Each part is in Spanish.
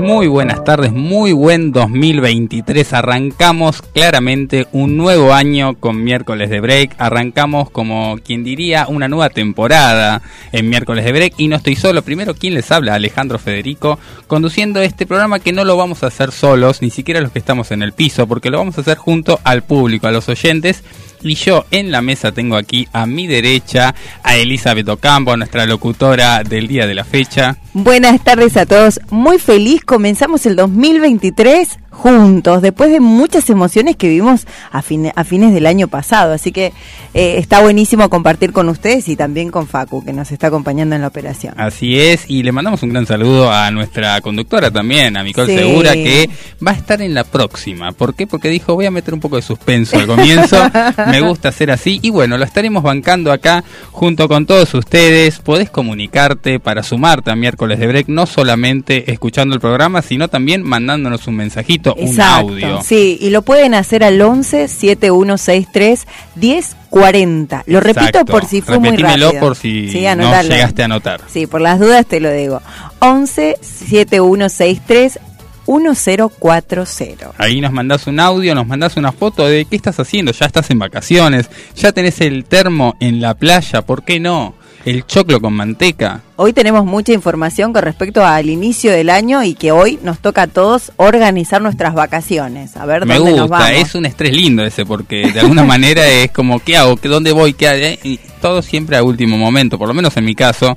Muy buenas tardes, muy buen 2023. Arrancamos claramente un nuevo año con miércoles de break. Arrancamos como quien diría una nueva temporada en miércoles de break. Y no estoy solo. Primero, ¿quién les habla? Alejandro Federico, conduciendo este programa que no lo vamos a hacer solos, ni siquiera los que estamos en el piso, porque lo vamos a hacer junto al público, a los oyentes y yo en la mesa tengo aquí a mi derecha a Elizabeth Ocampo, nuestra locutora del día de la fecha. Buenas tardes a todos, muy feliz, comenzamos el 2023 juntos, después de muchas emociones que vimos a, a fines del año pasado. Así que eh, está buenísimo compartir con ustedes y también con Facu, que nos está acompañando en la operación. Así es, y le mandamos un gran saludo a nuestra conductora también, a Nicole Segura, que va a estar en la próxima. ¿Por qué? Porque dijo, voy a meter un poco de suspenso al comienzo, me gusta hacer así, y bueno, lo estaremos bancando acá junto con todos ustedes. Podés comunicarte para sumarte a miércoles de break, no solamente escuchando el programa, sino también mandándonos un mensajito un audio. Sí, y lo pueden hacer al 11 7163 1040. Lo repito por si fue muy rápido. por si no llegaste a anotar. Sí, por las dudas te lo digo. 11 7163 1040. Ahí nos mandás un audio, nos mandás una foto de qué estás haciendo. Ya estás en vacaciones, ya tenés el termo en la playa, ¿por qué no? El choclo con manteca. Hoy tenemos mucha información con respecto al inicio del año y que hoy nos toca a todos organizar nuestras vacaciones. A ver Me dónde gusta, nos vamos. es un estrés lindo ese porque de alguna manera es como ¿qué hago? ¿Dónde voy? ¿Qué hay? Y todo siempre a último momento, por lo menos en mi caso.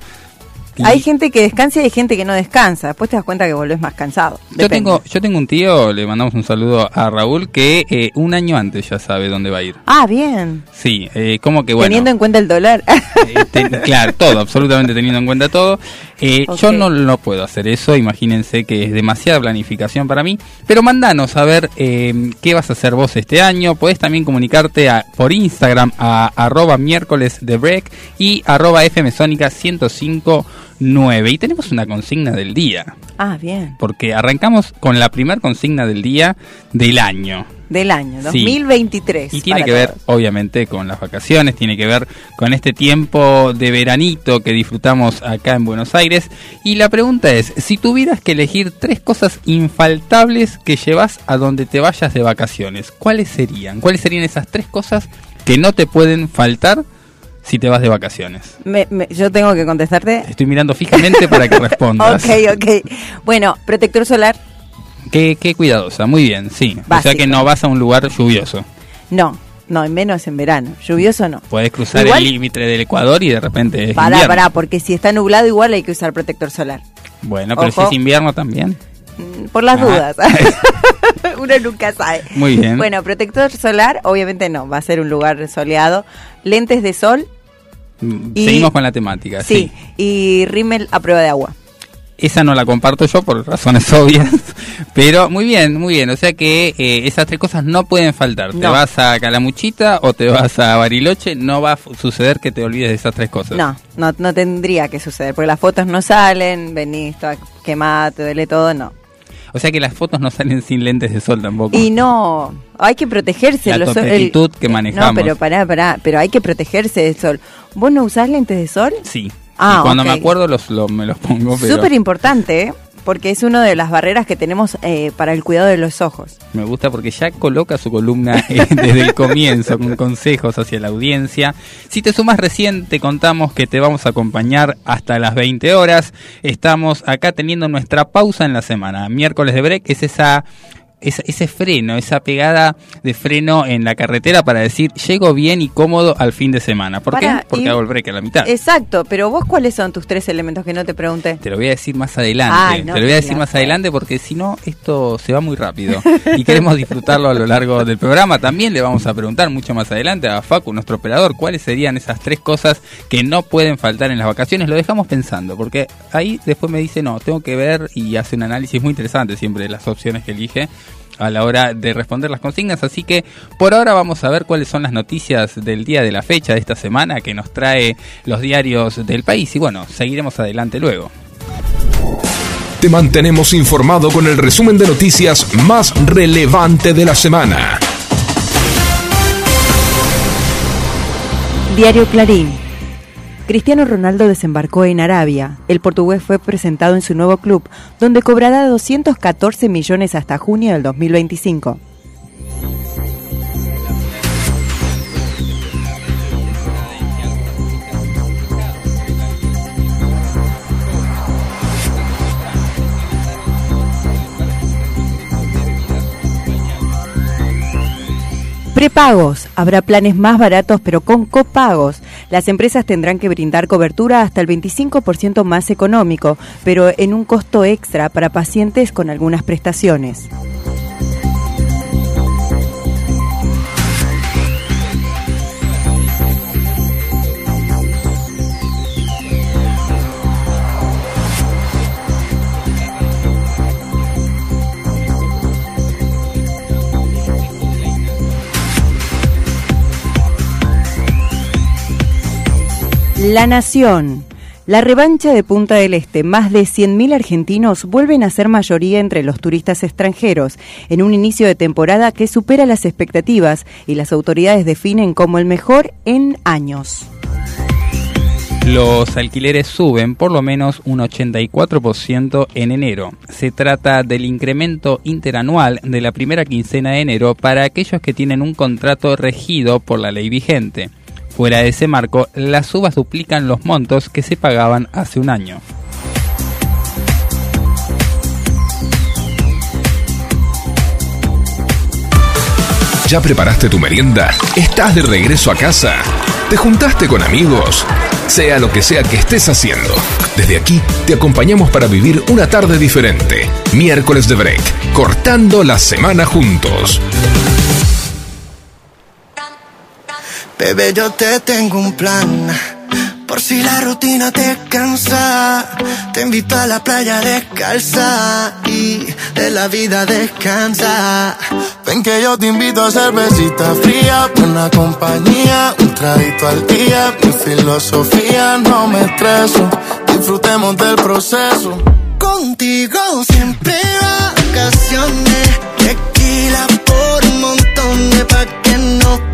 Hay gente que descansa y hay gente que no descansa. Después te das cuenta que volvés más cansado. Yo tengo, yo tengo un tío, le mandamos un saludo a Raúl, que eh, un año antes ya sabe dónde va a ir. Ah, bien. Sí, eh, como que bueno. Teniendo en cuenta el dólar. Eh, claro, todo, absolutamente teniendo en cuenta todo. Eh, Yo no, no puedo hacer eso, imagínense que es demasiada planificación para mí. Pero mandanos a ver qué vas a hacer vos este año. Podés también comunicarte a, por Instagram a arroba miércoles de break y arroba fmsónica 105 9 y tenemos una consigna del día. Ah, bien. Porque arrancamos con la primera consigna del día del año. Del año, 2023. Sí. Y tiene que ver, obviamente, con las vacaciones, tiene que ver con este tiempo de veranito que disfrutamos acá en Buenos Aires. Y la pregunta es, si tuvieras que elegir tres cosas infaltables que llevas a donde te vayas de vacaciones, ¿cuáles serían? ¿Cuáles serían esas tres cosas que no te pueden faltar si te vas de vacaciones? Me, me, yo tengo que contestarte. Estoy mirando fijamente para que respondas. ok, ok. Bueno, protector solar. Qué, qué cuidadosa, muy bien, sí. Básico. O sea que no vas a un lugar lluvioso. No, no, menos en verano. Lluvioso no. Puedes cruzar igual, el límite del Ecuador y de repente es Pará, pará, porque si está nublado igual hay que usar protector solar. Bueno, pero Ojo. si es invierno también. Por las ah. dudas. Uno nunca sabe. Muy bien. Bueno, protector solar, obviamente no, va a ser un lugar soleado. Lentes de sol. Y, Seguimos con la temática. Sí, sí, y rímel a prueba de agua. Esa no la comparto yo por razones obvias, pero muy bien, muy bien. O sea que eh, esas tres cosas no pueden faltar. No. Te vas a Calamuchita o te vas a Bariloche, no va a suceder que te olvides de esas tres cosas. No, no, no tendría que suceder, porque las fotos no salen, venís toda quemada, te duele todo, no. O sea que las fotos no salen sin lentes de sol tampoco. Y no, hay que protegerse. La los, actitud que manejamos. No, pero pará, pará, pero hay que protegerse del sol. ¿Vos no usás lentes de sol? Sí. Ah, y cuando okay. me acuerdo los, los, me los pongo. Pero... Súper importante, ¿eh? porque es una de las barreras que tenemos eh, para el cuidado de los ojos. Me gusta porque ya coloca su columna eh, desde el comienzo con consejos hacia la audiencia. Si te sumas recién, te contamos que te vamos a acompañar hasta las 20 horas. Estamos acá teniendo nuestra pausa en la semana. Miércoles de break es esa ese, ese, freno, esa pegada de freno en la carretera para decir llego bien y cómodo al fin de semana. ¿Por qué? Porque y, hago el break a la mitad. Exacto, pero vos cuáles son tus tres elementos que no te pregunté. Te lo voy a decir más adelante. No, te lo voy a decir más adelante porque si no esto se va muy rápido y queremos disfrutarlo a lo largo del programa. También le vamos a preguntar mucho más adelante a Facu, nuestro operador, cuáles serían esas tres cosas que no pueden faltar en las vacaciones. Lo dejamos pensando porque ahí después me dice no, tengo que ver y hace un análisis muy interesante siempre de las opciones que elige a la hora de responder las consignas. Así que por ahora vamos a ver cuáles son las noticias del día de la fecha de esta semana que nos trae los diarios del país. Y bueno, seguiremos adelante luego. te mantenemos informado con el resumen de noticias más relevante de la semana. Diario Clarín. Cristiano Ronaldo desembarcó en Arabia. El portugués fue presentado en su nuevo club, donde cobrará 214 millones hasta junio del 2025. Prepagos. Habrá planes más baratos pero con copagos. Las empresas tendrán que brindar cobertura hasta el 25% más económico, pero en un costo extra para pacientes con algunas prestaciones. La Nación. La revancha de Punta del Este, más de 100.000 argentinos vuelven a ser mayoría entre los turistas extranjeros, en un inicio de temporada que supera las expectativas y las autoridades definen como el mejor en años. Los alquileres suben por lo menos un 84% en enero. Se trata del incremento interanual de la primera quincena de enero para aquellos que tienen un contrato regido por la ley vigente. Fuera de ese marco, las subas duplican los montos que se pagaban hace un año. ¿Ya preparaste tu merienda? ¿Estás de regreso a casa? ¿Te juntaste con amigos? Sea lo que sea que estés haciendo, desde aquí te acompañamos para vivir una tarde diferente. Miércoles de Break, cortando la semana juntos. Bebé, yo te tengo un plan. Por si la rutina te cansa, te invito a la playa descalza y de la vida descansa. Ven que yo te invito a cervecita fría, buena compañía, un traguito al día. Mi filosofía no me estreso, disfrutemos del proceso. Contigo siempre vacaciones, tequila por un montón de pa' que no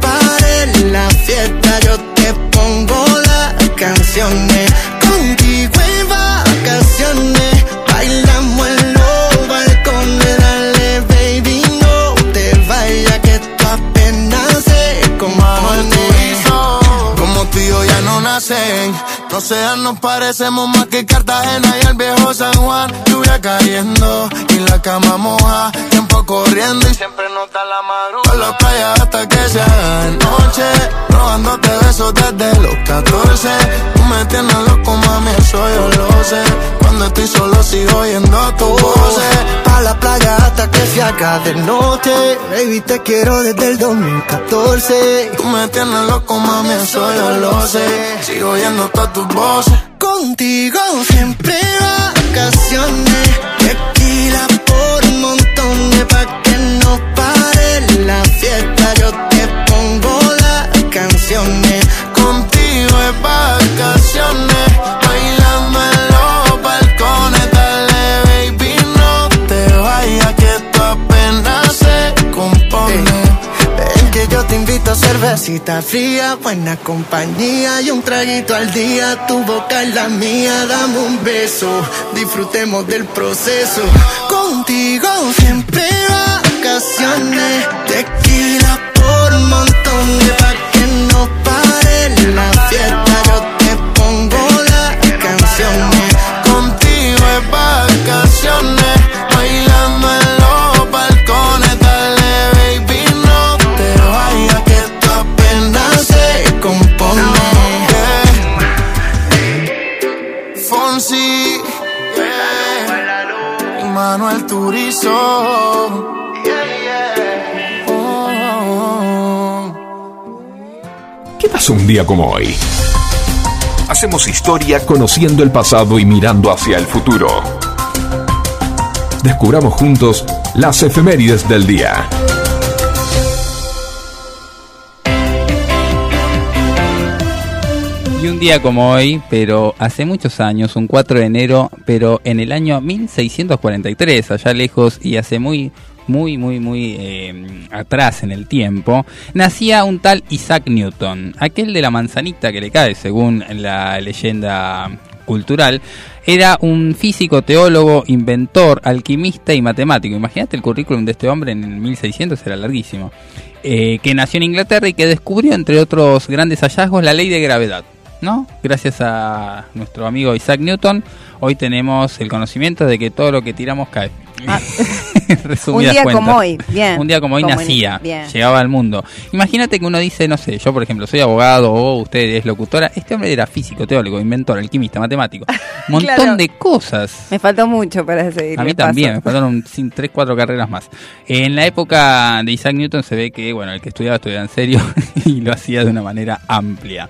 pare la fiesta. Yo te pongo las canciones, contigo en vacaciones, bailamos en los balcones, dale baby no te vayas que esto apenas se compone. Como tú y yo ya no nacen. No sean, nos parecemos más que Cartagena y el viejo San Juan. Lluvia cayendo y la cama moja. Tiempo corriendo y siempre nota la madrugada. Por la playa hasta que se haga noche. Robándote besos desde los 14. Tú me tienes loco, mami, eso yo lo sé. Cuando estoy solo sigo oyendo tu voz. Pa' la playa hasta que se haga de noche. Baby, te quiero desde el 2014. Tú me tienes loco, mami, eso yo lo sé. Sigo oyendo todas tus voces. Contigo siempre vacaciones. Tequila por un montón de pa' que no pare la fiesta. Yo te pongo las canciones. Contigo es vacaciones. Te invito a cervecita fría, buena compañía y un traguito al día. Tu boca es la mía, dame un beso, disfrutemos del proceso. Contigo siempre vacaciones, tequila por un un día como hoy? Hacemos historia conociendo el pasado y mirando hacia el futuro. Descubramos juntos las efemérides del día. Y un día como hoy, pero hace muchos años, un 4 de enero, pero en el año 1643, allá lejos y hace muy, muy, muy, muy eh, atrás en el tiempo, nacía un tal Isaac Newton, aquel de la manzanita que le cae, según la leyenda cultural, era un físico, teólogo, inventor, alquimista y matemático. Imagínate el currículum de este hombre en el 1600, era larguísimo. Eh, que nació en Inglaterra y que descubrió, entre otros grandes hallazgos, la ley de gravedad. ¿no? Gracias a nuestro amigo Isaac Newton, hoy tenemos el conocimiento de que todo lo que tiramos cae. Ah. un día como hoy, bien. Un día como hoy nacía, llegaba al mundo. Imagínate que uno dice, no sé, yo por ejemplo soy abogado o usted es locutora. Este hombre era físico, teólogo, inventor, alquimista, matemático. Un montón de cosas. Me faltó mucho para seguir. A mí también, me faltaron tres, cuatro carreras más. En la época de Isaac Newton se ve que, bueno, el que estudiaba estudiaba en serio y lo hacía de una manera amplia.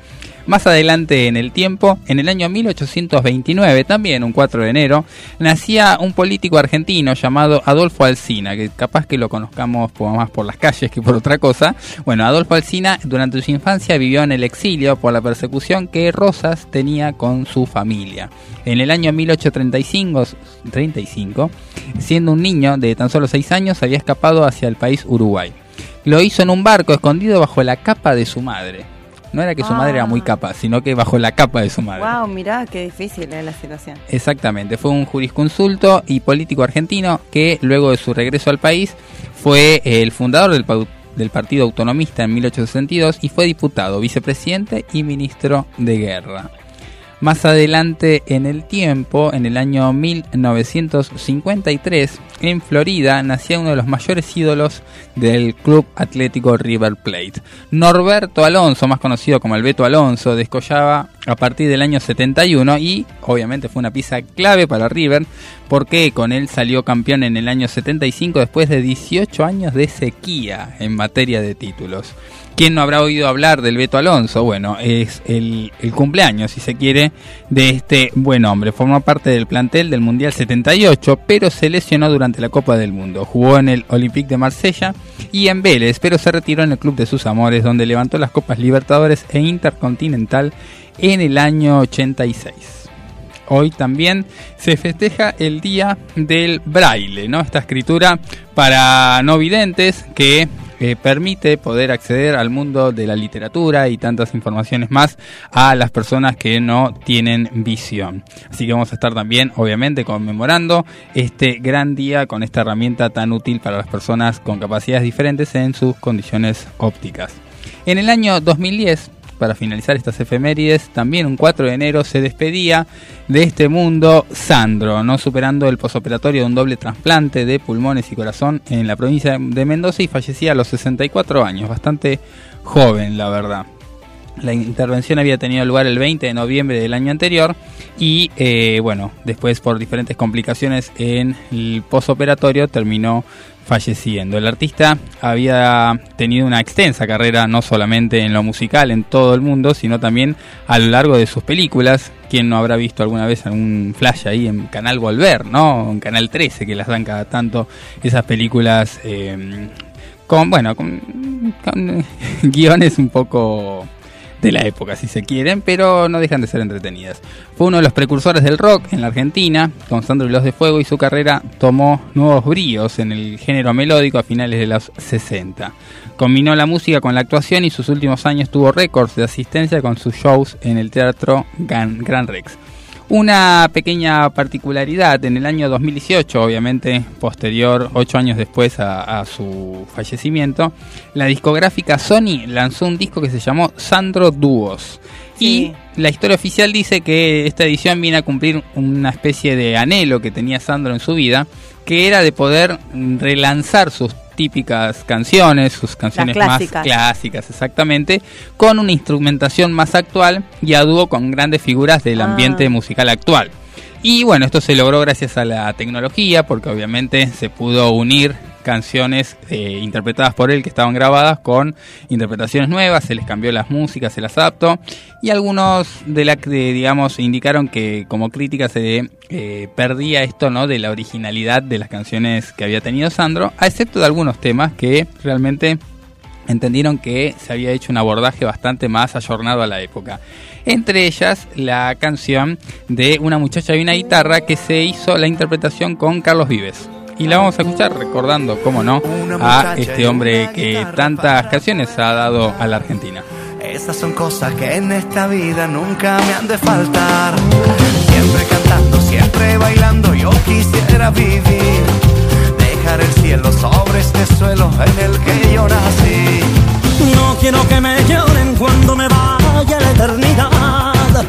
Más adelante en el tiempo, en el año 1829, también un 4 de enero, nacía un político argentino llamado Adolfo Alsina, que capaz que lo conozcamos más por las calles que por otra cosa. Bueno, Adolfo Alsina durante su infancia vivió en el exilio por la persecución que Rosas tenía con su familia. En el año 1835, 35, siendo un niño de tan solo 6 años, había escapado hacia el país Uruguay. Lo hizo en un barco escondido bajo la capa de su madre. No era que su madre era muy ah. capa, sino que bajo la capa de su madre. Wow, mirá qué difícil es la situación. Exactamente, fue un jurisconsulto y político argentino que luego de su regreso al país fue el fundador del, del Partido Autonomista en 1862 y fue diputado, vicepresidente y ministro de guerra. Más adelante en el tiempo, en el año 1953, en Florida, nacía uno de los mayores ídolos del Club Atlético River Plate. Norberto Alonso, más conocido como el Beto Alonso, descollaba a partir del año 71 y obviamente fue una pieza clave para River porque con él salió campeón en el año 75 después de 18 años de sequía en materia de títulos. ¿Quién no habrá oído hablar del Beto Alonso? Bueno, es el, cumpleaños, si se quiere, de este buen hombre. Forma parte del plantel del Mundial 78, pero se lesionó durante la Copa del Mundo. Jugó en el Olympique de Marsella y en Vélez, pero se retiró en el Club de sus Amores, donde levantó las Copas Libertadores e Intercontinental en el año 86 hoy también se festeja el día del braille, ¿no? Esta escritura para no videntes que que permite poder acceder al mundo de la literatura y tantas informaciones más a las personas que no tienen visión. Así que vamos a estar también, obviamente, conmemorando este gran día con esta herramienta tan útil para las personas con capacidades diferentes en sus condiciones ópticas. En el año 2010, para finalizar estas efemérides, también un 4 de enero se despedía de este mundo Sandro, no superando el posoperatorio de un doble trasplante de pulmones y corazón en la provincia de Mendoza y fallecía a los 64 años, bastante joven la verdad. La intervención había tenido lugar el 20 de noviembre del año anterior y eh, bueno, después por diferentes complicaciones en el posoperatorio terminó falleciendo. El artista había tenido una extensa carrera no solamente en lo musical en todo el mundo, sino también a lo largo de sus películas. Quien no habrá visto alguna vez algún flash ahí en Canal Volver, ¿no? En Canal 13, que las dan cada tanto esas películas eh, con, bueno, con guiones un poco de la época, si se quieren, pero no dejan de ser entretenidas. Fue uno de los precursores del rock en la Argentina, con Sandro y los de Fuego, y su carrera tomó nuevos bríos en el género melódico a finales de los 60. Combinó la música con la actuación y sus últimos años tuvo récords de asistencia con sus shows en el Teatro Gran Rex. Una pequeña particularidad, en el año 2018, obviamente posterior, ocho años después a, su fallecimiento, la discográfica Sony lanzó un disco que se llamó Sandro Dúos. Y la historia oficial dice que esta edición viene a cumplir una especie de anhelo que tenía Sandro en su vida, que era de poder relanzar sus típicas canciones, sus canciones más clásicas exactamente, con una instrumentación más actual y a dúo con grandes figuras del ah. ambiente musical actual. Y bueno, esto se logró gracias a la tecnología, porque obviamente se pudo unir canciones eh, interpretadas por él que estaban grabadas con interpretaciones nuevas, se les cambió las músicas, se las adaptó y algunos de la que digamos indicaron que como crítica se eh, perdía esto no de la originalidad de las canciones que había tenido Sandro, a excepto de algunos temas que realmente entendieron que se había hecho un abordaje bastante más ayornado a la época. Entre ellas la canción de Una muchacha y una guitarra que se hizo la interpretación con Carlos Vives. Y la vamos a escuchar recordando, cómo no, a este hombre que tantas canciones ha dado a la Argentina. Estas son cosas que en esta vida nunca me han de faltar. Siempre cantando, siempre bailando, yo quisiera vivir. Dejar el cielo sobre este suelo en el que yo nací. No quiero que me lloren cuando me vaya la eternidad.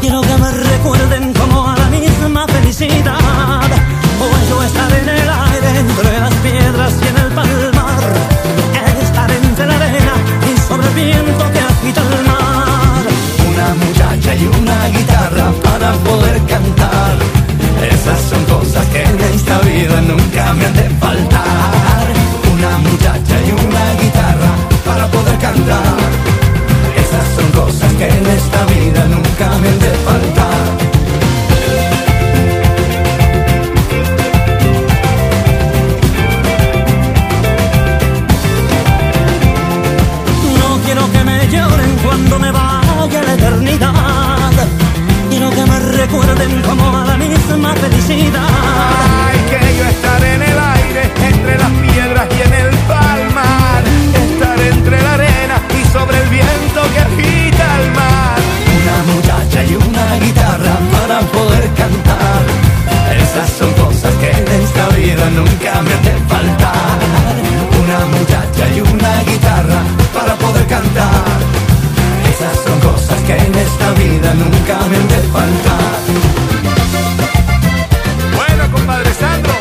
Quiero que me recuerden como a la misma felicidad. O yo estar en el aire, entre las piedras y en el palmar. Estar entre la arena y sobre el viento que agita el mar. Una muchacha y una guitarra para poder cantar. Esas son cosas que en esta vida nunca me han de faltar. Una muchacha y una guitarra para poder cantar. Esas son cosas que en esta vida nunca me han de faltar. Recuerden como a la misma felicidad. Ay, que yo estar en el aire, entre las piedras y en el palmar. Estar entre la arena y sobre el viento que agita el mar. Una muchacha y una guitarra para poder cantar. Esas son cosas que en esta vida nunca me de faltar. Una muchacha y una guitarra para poder cantar. Son cosas que en esta vida nunca me han de faltar. Bueno, compadre Sandro,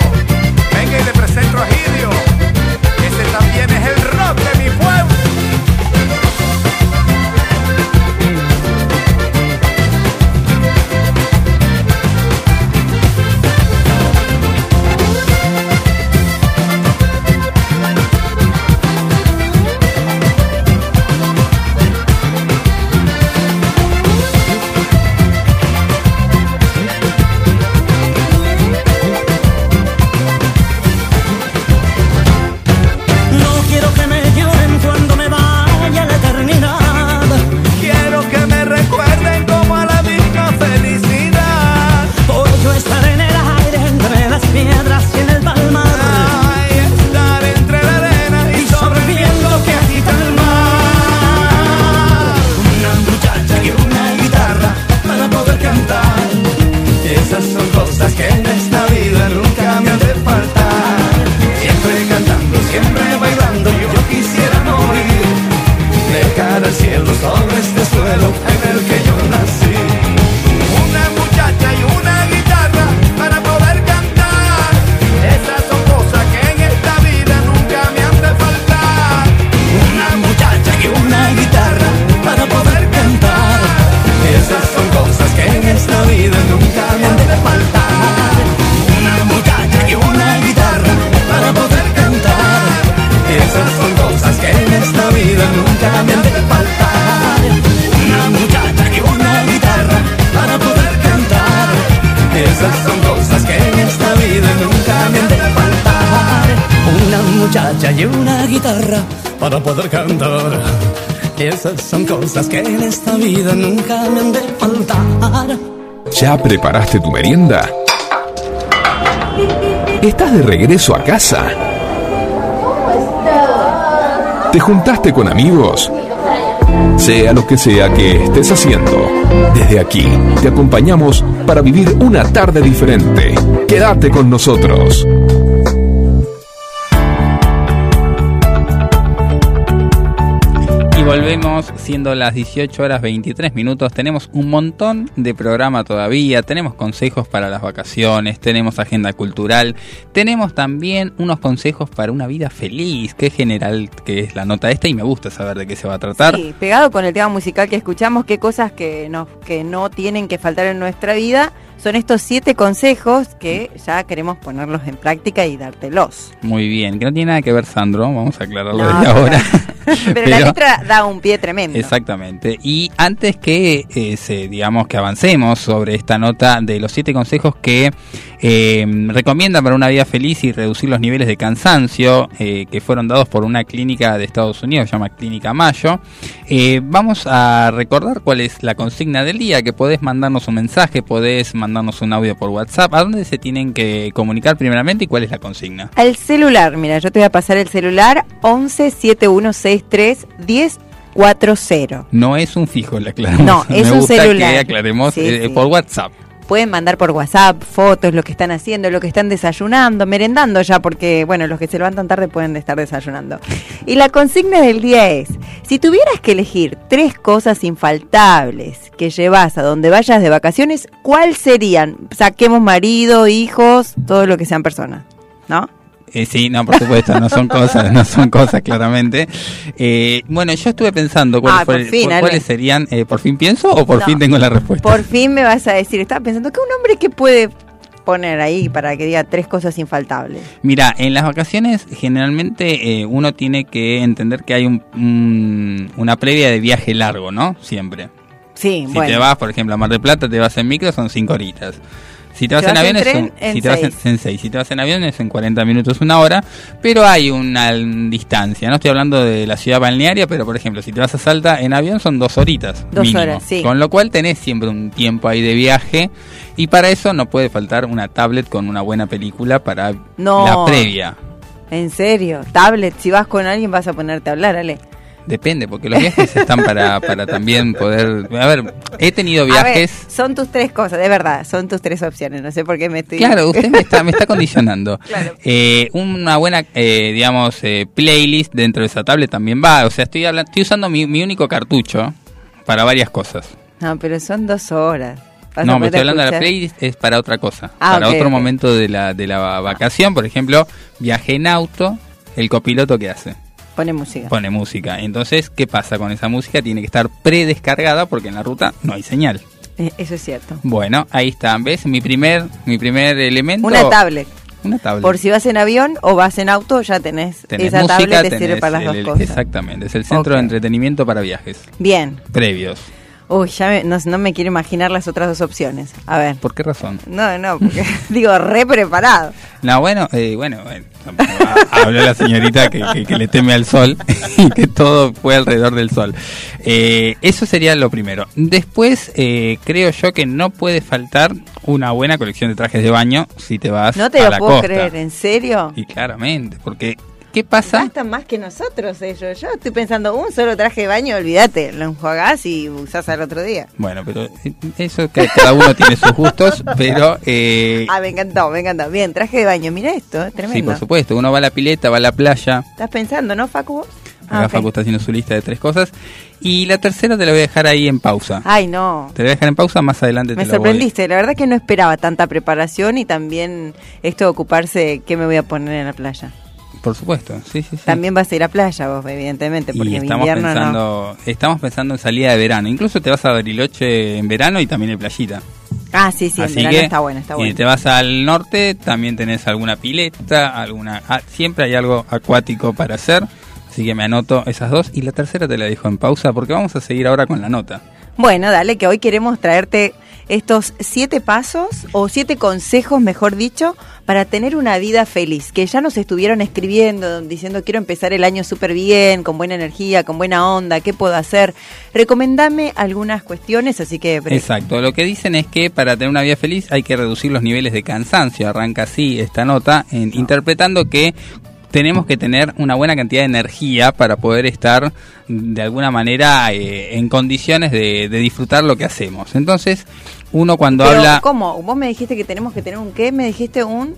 poder cantar. Esas son cosas que en esta vida nunca me han de faltar. ¿Ya preparaste tu merienda? ¿Estás de regreso a casa? ¿Te juntaste con amigos? Sea lo que sea que estés haciendo, desde aquí te acompañamos para vivir una tarde diferente. Quédate con nosotros. Volvemos siendo las 18 horas 23 minutos. Tenemos un montón de programa todavía. Tenemos consejos para las vacaciones. Tenemos agenda cultural. Tenemos también unos consejos para una vida feliz. Qué general que es la nota esta y me gusta saber de qué se va a tratar. Sí, pegado con el tema musical que escuchamos, qué cosas que no, que no tienen que faltar en nuestra vida son estos siete consejos que ya queremos ponerlos en práctica y dártelos. Muy bien, que no tiene nada que ver Sandro, vamos a aclararlo No, desde pero- ahora. Pero, la letra da un pie tremendo. Exactamente. Y antes que eh, se, digamos que avancemos sobre esta nota de los siete consejos que eh, recomiendan para una vida feliz y reducir los niveles de cansancio eh, que fueron dados por una clínica de Estados Unidos, se llama Clínica Mayo, eh, vamos a recordar cuál es la consigna del día, que podés mandarnos un mensaje, podés mandarnos un audio por WhatsApp, a dónde se tienen que comunicar primeramente y cuál es la consigna. Al celular, mira, yo te voy a pasar el celular 11 7163 1040. No es un fijo, le aclaramos. No, es Me un gusta celular. que aclaremos Sí, eh, sí. por WhatsApp. Pueden mandar por WhatsApp fotos, lo que están haciendo, lo que están desayunando, merendando ya, porque, bueno, los que se levantan tarde pueden estar desayunando. Y la consigna del día es, si tuvieras que elegir tres cosas infaltables que llevas a donde vayas de vacaciones, ¿cuál serían? Saquemos marido, hijos, todo lo que sean personas, ¿no? Eh, sí, no, por supuesto, no son cosas, no son cosas claramente. Eh, bueno, yo estuve pensando cuáles, Ah, fin, Ale. cuáles serían, eh, ¿por fin pienso o por No. fin tengo la respuesta? Por fin me vas a decir, estaba pensando que un hombre que puede poner ahí para que diga tres cosas infaltables. Mira, en las vacaciones generalmente eh, uno tiene que entender que hay un, un- una previa de viaje largo, ¿no? Siempre. Sí, Si bueno. te vas, por ejemplo, a Mar del Plata, te vas en micro, son 5 horitas. Si te vas en avión en si te vas en. Si te vas en avión es en 40 minutos, una hora, pero hay una distancia. No estoy hablando de la ciudad balnearia, pero por ejemplo, si te vas a Salta en avión son dos horitas. Dos mínimo. horas, sí. Con lo cual tenés siempre un tiempo ahí de viaje y para eso no puede faltar una tablet con una buena película para No. la previa. En serio, tablet, si vas con alguien vas a ponerte a hablar, Ale. Depende, porque los viajes están para, para también poder... A ver, he tenido A ver, viajes... son tus tres cosas, de verdad, son tus tres opciones, no sé por qué me estoy... Claro, usted me está, me está condicionando. Claro. Eh, una buena, eh, digamos, eh, playlist dentro de esa tablet también va. O sea, estoy, hablando, estoy usando mi, mi único cartucho para varias cosas. No, pero son dos horas. No, me estoy hablando de la playlist, es para otra cosa. Ah, para otro momento de la, de la vacación, por ejemplo, viaje en auto, el copiloto que hace Pone música. pone música. Entonces, ¿qué pasa con esa música? Tiene que estar predescargada porque en la ruta no hay señal. Eh, Eso es cierto. Bueno, ahí está. ¿Ves? Mi primer, mi primer elemento. Una tablet. Una tablet. Por si vas en avión o vas en auto, ya tenés, Tenés esa música, tablet, te sirve para las el- dos cosas. Exactamente, es el centro de entretenimiento para viajes Bien. previos. Uy, ya me- no, no me quiero imaginar las otras dos opciones. A ver. ¿Por qué razón? No, no, porque digo, re preparado. No, bueno, eh, bueno, bueno, ha- habló la señorita que, que- que le teme al sol y que todo fue alrededor del sol. Eh, eso sería lo primero. Después, eh, creo yo que no puede faltar una buena colección de trajes de baño si te vas No te a lo la puedo costa. creer, ¿en serio? Y claramente, porque ¿qué pasa? Gastan más que nosotros ellos. Yo estoy pensando, un solo traje de baño, olvídate, lo enjuagás y usás al otro día. Bueno, pero eh, eso que cada uno tiene sus gustos, pero eh, Ah, me encantó, me encantó. Bien, traje de baño, mira esto, es sí, tremendo. por supuesto, uno va a la pileta, va a la playa, Estás pensando, ¿no, Facu? Acá Ah. Facu está haciendo su lista de tres cosas. Y la tercera te la voy a dejar ahí en pausa. Ay, no. Te la voy a dejar en pausa, más adelante Me te la sorprendiste, la verdad que no esperaba tanta preparación y también esto de ocuparse qué me voy a poner en la playa. Por supuesto, sí, sí, sí. También vas a ir a playa vos, evidentemente, porque y en estamos invierno no. pensando, estamos pensando en salida de verano. Incluso te vas a Bariloche en verano y también hay playita. Ah, sí, sí, en Así verano que está bueno, está si bueno. te vas al norte, también tenés alguna pileta, alguna ah, siempre hay algo acuático para hacer. Así que me anoto esas dos y la tercera te la dejo en pausa porque vamos a seguir ahora con la nota. Bueno, dale, que hoy queremos traerte estos siete pasos o siete consejos, mejor dicho, para tener una vida feliz. Que ya nos estuvieron escribiendo diciendo quiero empezar el año súper bien, con buena energía, con buena onda, ¿qué puedo hacer? Recomendame algunas cuestiones, así que... Exacto, lo que dicen es que para tener una vida feliz hay que reducir los niveles de cansancio. Arranca así esta nota, en- interpretando que tenemos que tener una buena cantidad de energía para poder estar de alguna manera eh, en condiciones de, de disfrutar lo que hacemos. Entonces, uno cuando Pero, habla... ¿Cómo? Vos me dijiste que tenemos que tener un qué? ¿Me dijiste un...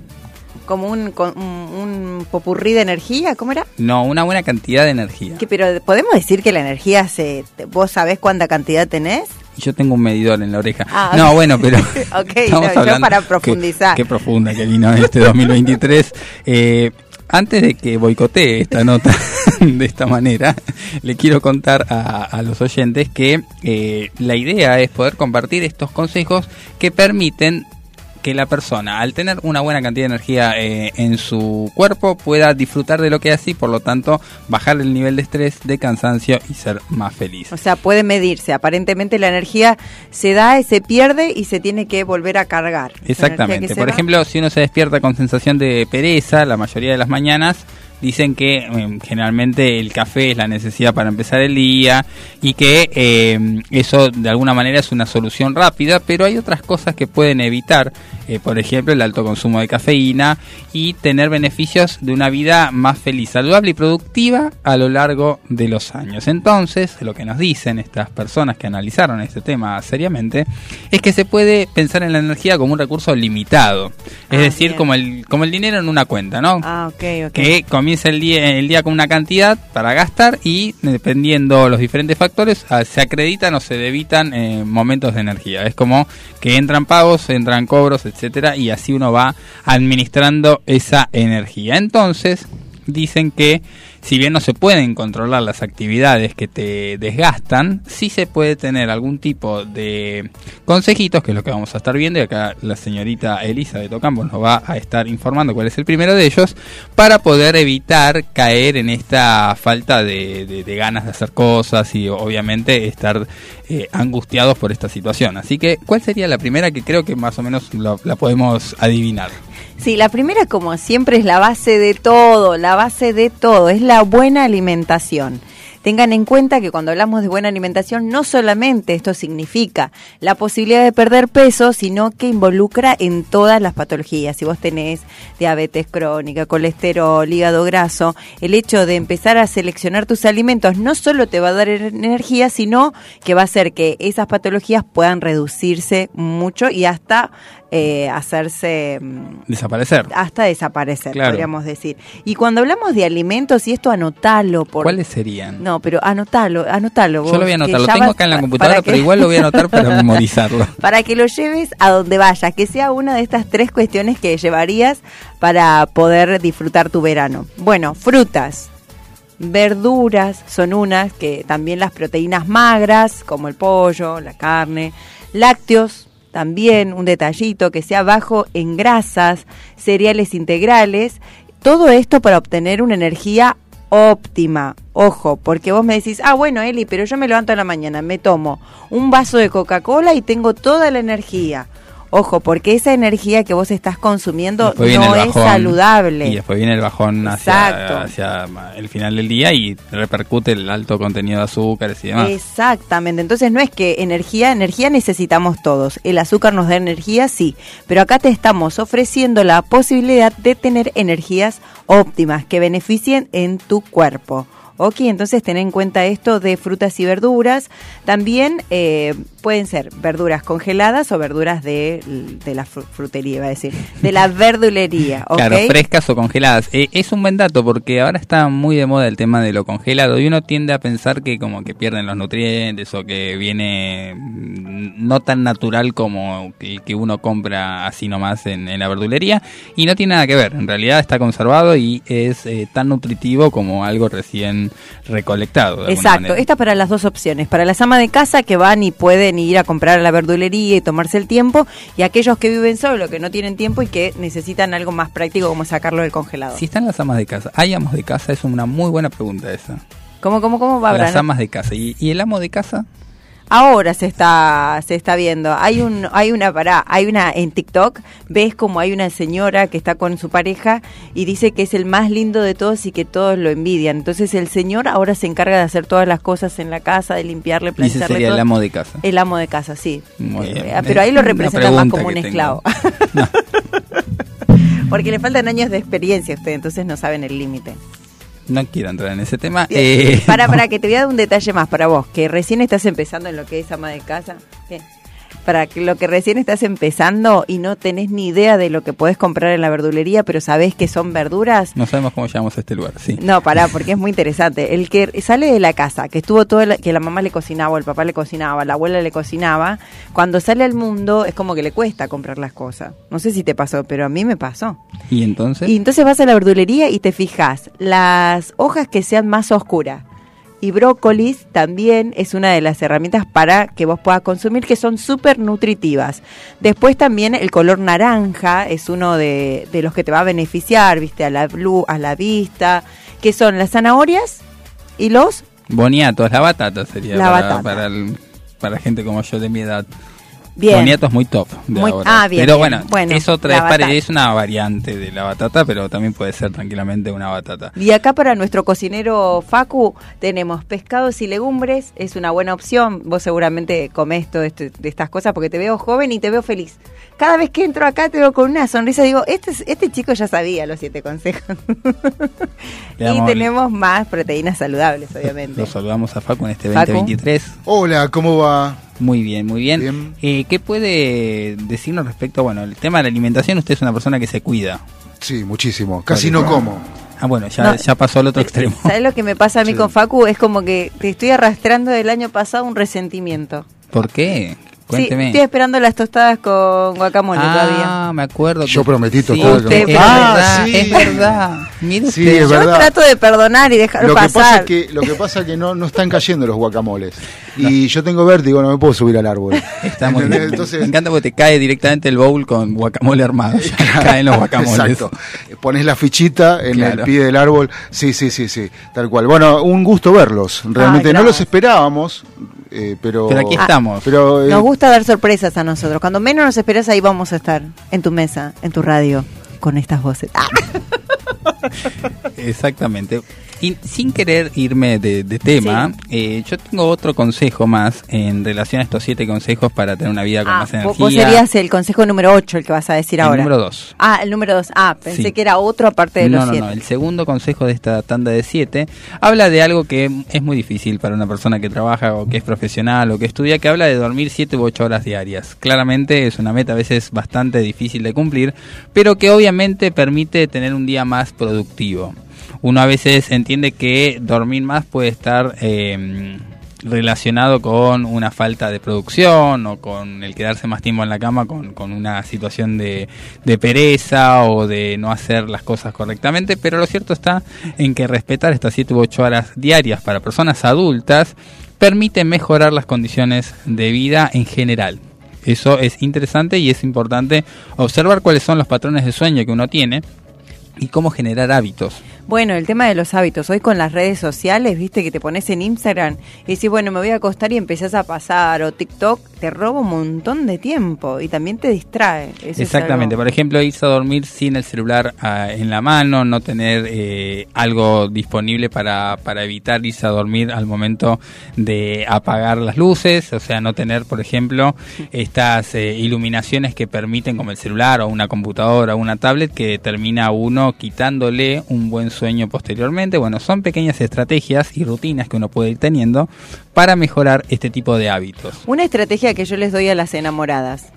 como un, un, un popurrí de energía? ¿Cómo era? No, una buena cantidad de energía. Pero podemos decir que la energía se... ¿Vos sabés cuánta cantidad tenés? Yo tengo un medidor en la oreja. Ah, no, ok. bueno, pero... Ok, no, yo para qué- profundizar. Qué, profunda que vino este 2023. Eh, antes de que boicotee esta nota de esta manera, le quiero contar a, los oyentes que eh, la idea es poder compartir estos consejos que permiten que la persona, al tener una buena cantidad de energía eh, en su cuerpo, pueda disfrutar de lo que hace y por lo tanto bajar el nivel de estrés, de cansancio y ser más feliz. O sea, puede medirse. Aparentemente la energía se da, se pierde y se tiene que volver a cargar. Exactamente. Por va- ejemplo, si uno se despierta con sensación de pereza la mayoría de las mañanas, dicen que eh, generalmente el café es la necesidad para empezar el día y que eh, eso de alguna manera es una solución rápida, pero hay otras cosas que pueden evitar, eh, por ejemplo, el alto consumo de cafeína y tener beneficios de una vida más feliz, saludable y productiva a lo largo de los años. Entonces, lo que nos dicen estas personas que analizaron este tema seriamente es que se puede pensar en la energía como un recurso limitado, es Ah, decir, bien. como el como el dinero en una cuenta, ¿no? Ah, ok, ok. que comienza el día, con una cantidad para gastar y dependiendo los diferentes factores ah, se acreditan o se debitan eh, momentos de energía. Es como que entran pagos, entran cobros, etcétera y así uno va administrando esa energía. Entonces dicen que si bien no se pueden controlar las actividades que te desgastan, sí se puede tener algún tipo de consejitos, que es lo que vamos a estar viendo, y acá la señorita Elisa de Tocambos nos va a estar informando cuál es el primero de ellos, para poder evitar caer en esta falta de, ganas de hacer cosas y obviamente estar eh, angustiados por esta situación. Así que, ¿cuál sería la primera que creo que más o menos la podemos adivinar? Sí, la primera, como siempre, es la base de todo, la base de todo, es la buena alimentación. Tengan en cuenta que cuando hablamos de buena alimentación, no solamente esto significa la posibilidad de perder peso, sino que involucra en todas las patologías. Si vos tenés diabetes crónica, colesterol, hígado graso, el hecho de empezar a seleccionar tus alimentos no solo te va a dar er- energía, sino que va a hacer que esas patologías puedan reducirse mucho y hasta eh, hacerse mm, Desaparecer. hasta desaparecer, Claro. podríamos decir. Y cuando hablamos de alimentos, y esto anotalo, por... ¿Cuáles serían? No, pero anotalo, anotalo. Yo lo voy a vos, anotar, lo tengo acá en la computadora, pero que- igual lo voy a anotar para memorizarlo. para que lo lleves a donde vayas, que sea una de estas tres cuestiones que llevarías para poder disfrutar tu verano. Bueno, frutas, verduras son unas, que también las proteínas magras, como el pollo, la carne, lácteos, también un detallito que sea bajo en grasas, cereales integrales, todo esto para obtener una energía óptima. Ojo, porque vos me decís, ah, bueno, Eli, pero yo me levanto en la mañana, me tomo un vaso de Coca-Cola y tengo toda la energía. Ojo, porque esa energía que vos estás consumiendo no es saludable. Y después viene el bajón hacia, hacia el final del día y repercute el alto contenido de azúcares y demás. Exactamente, entonces no es que energía, energía necesitamos todos. El azúcar nos da energía, sí, pero acá te estamos ofreciendo la posibilidad de tener energías óptimas que beneficien en tu cuerpo. Ok, entonces ten en cuenta esto de frutas y verduras. También eh, pueden ser verduras congeladas o verduras de, de la fru- frutería, iba a decir, de la verdulería. Claro, frescas o congeladas. Eh, es un buen dato porque ahora está muy de moda el tema de lo congelado y uno tiende a pensar que como que pierden los nutrientes o que viene mm, no tan natural como que, que uno compra así nomás en, en la verdulería y no tiene nada que ver. En realidad está conservado y es eh, tan nutritivo como algo recién recolectado. Exacto, esta para las dos opciones, para las amas de casa que van y pueden ir a comprar a la verdulería y tomarse el tiempo, y aquellos que viven solo, que no tienen tiempo y que necesitan algo más práctico como sacarlo del congelador. Si están las amas de casa, ¿hay amos de casa? Es una muy buena pregunta esa. ¿Cómo, cómo, cómo va, Las Bran? amas de casa. ¿Y, y el amo de casa? Ahora se está se está viendo. Hay un hay una para hay una en TikTok, ves como hay una señora que está con su pareja y dice que es el más lindo de todos y que todos lo envidian. Entonces el señor ahora se encarga de hacer todas las cosas en la casa, de limpiarle, Y ese sería todo. el amo de casa. El amo de casa, sí. Muy bien. Eh, Pero ahí lo representa más como un esclavo. No. Porque le faltan años de experiencia a usted, entonces no saben el límite. No quiero entrar en ese tema. Eh. Para, para que te voy a dar un detalle más para vos, que recién estás empezando en lo que es ama de casa. Bien. Para que lo que recién estás empezando y no tenés ni idea de lo que podés comprar en la verdulería, pero sabés que son verduras. No sabemos cómo llegamos a este lugar, sí. No, pará, porque es muy interesante. El que sale de la casa, que estuvo todo, el- que la mamá le cocinaba, o el papá le cocinaba, la abuela le cocinaba, cuando sale al mundo es como que le cuesta comprar las cosas. No sé si te pasó, pero a mí me pasó. ¿Y entonces? Y entonces vas a la verdulería y te fijas las hojas que sean más oscuras. Y brócolis también es una de las herramientas para que vos puedas consumir que son súper nutritivas. Después también el color naranja es uno de, de los que te va a beneficiar, viste, a la, blu- a la vista, que son las zanahorias y los Boniatos, la batata sería La para, batata. para, el- para gente como yo de mi edad. Bien. Boniato es muy top de Muy- ahora. ah, bien, pero bueno, Bueno, es otra, es una variante de la batata, pero también puede ser tranquilamente una batata. Y acá para nuestro cocinero Facu tenemos pescados y legumbres, es una buena opción. Vos seguramente comés todo esto, de estas cosas porque te veo joven y te veo feliz. Cada vez que entro acá te veo con una sonrisa, digo, este, es- este chico ya sabía los siete consejos. Y tenemos más proteínas saludables, obviamente. Lo saludamos a Facu en este Facu. 2023. Hola, ¿cómo va? Muy bien, muy bien. Bien. Eh, ¿Qué puede decirnos respecto, bueno, el tema de la alimentación? Usted es una persona que se cuida. Sí, muchísimo. Casi no como. Ah, bueno, ya, No. ya pasó al otro extremo. ¿Sabes lo que me pasa a mí Sí. con Facu? Es como que te estoy arrastrando del año pasado un resentimiento. ¿Por qué? Sí, estoy esperando las tostadas con guacamole todavía. ah, me acuerdo. Yo prometí sí, tostadas con usted- es guacamole. Ah, verdad, sí. es verdad. Mire Sí, usted. es Yo verdad. trato de perdonar y dejar Lo que, pasar. pasa es que, lo que pasa es que no, no están cayendo los guacamoles. Y yo tengo vértigo, no me puedo subir al árbol. Está muy ¿Entendés? bien. Entonces, Me encanta porque te cae directamente el bowl con guacamole armado. Caen los guacamoles. Exacto. Pones la fichita en Claro. el pie del árbol. Sí, sí, sí, sí. Tal cual. Bueno, un gusto verlos. Realmente Ay, no los esperábamos, eh, pero. Pero aquí estamos. Pero, eh, Nos gusta dar sorpresas a nosotros. Cuando menos nos esperas, ahí vamos a estar. En tu mesa, en tu radio, con estas voces. Ah. Exactamente. Y sin querer irme de, de tema, eh, yo tengo otro consejo más en relación a estos siete consejos para tener una vida con Ah, más energía. vos serías el consejo número 8, el que vas a decir el ahora. número dos. Ah, el número 2. Ah, pensé Sí. que era otro aparte de no, los no, 7. no. El segundo consejo de esta tanda de siete habla de algo que es muy difícil para una persona que trabaja o que es profesional o que estudia, que habla de dormir siete u ocho horas diarias. Claramente es una meta a veces bastante difícil de cumplir, pero que obviamente permite tener un día más productivo. Uno a veces entiende que dormir más puede estar eh, relacionado con una falta de producción o con el quedarse más tiempo en la cama con, con una situación de, de pereza o de no hacer las cosas correctamente, pero lo cierto está en que respetar estas 7 u 8 horas diarias para personas adultas permite mejorar las condiciones de vida en general. Eso es interesante y es importante observar cuáles son los patrones de sueño que uno tiene y cómo generar hábitos. Bueno, el tema de los hábitos. Hoy con las redes sociales, viste que te pones en Instagram y decís, bueno, me voy a acostar y empezás a pasar. O TikTok te roba un montón de tiempo y también te distrae. Eso Exactamente, por ejemplo, irse a dormir sin el celular ah, en la mano, no tener eh, algo disponible para, para evitar irse a dormir al momento de apagar las luces, o sea, no tener, por ejemplo, estas eh, iluminaciones que permiten, como el celular o una computadora o una tablet, que termina uno quitándole un buen sueño posteriormente. Bueno, son pequeñas estrategias y rutinas que uno puede ir teniendo para mejorar este tipo de hábitos. Una estrategia que yo les doy a las enamoradas.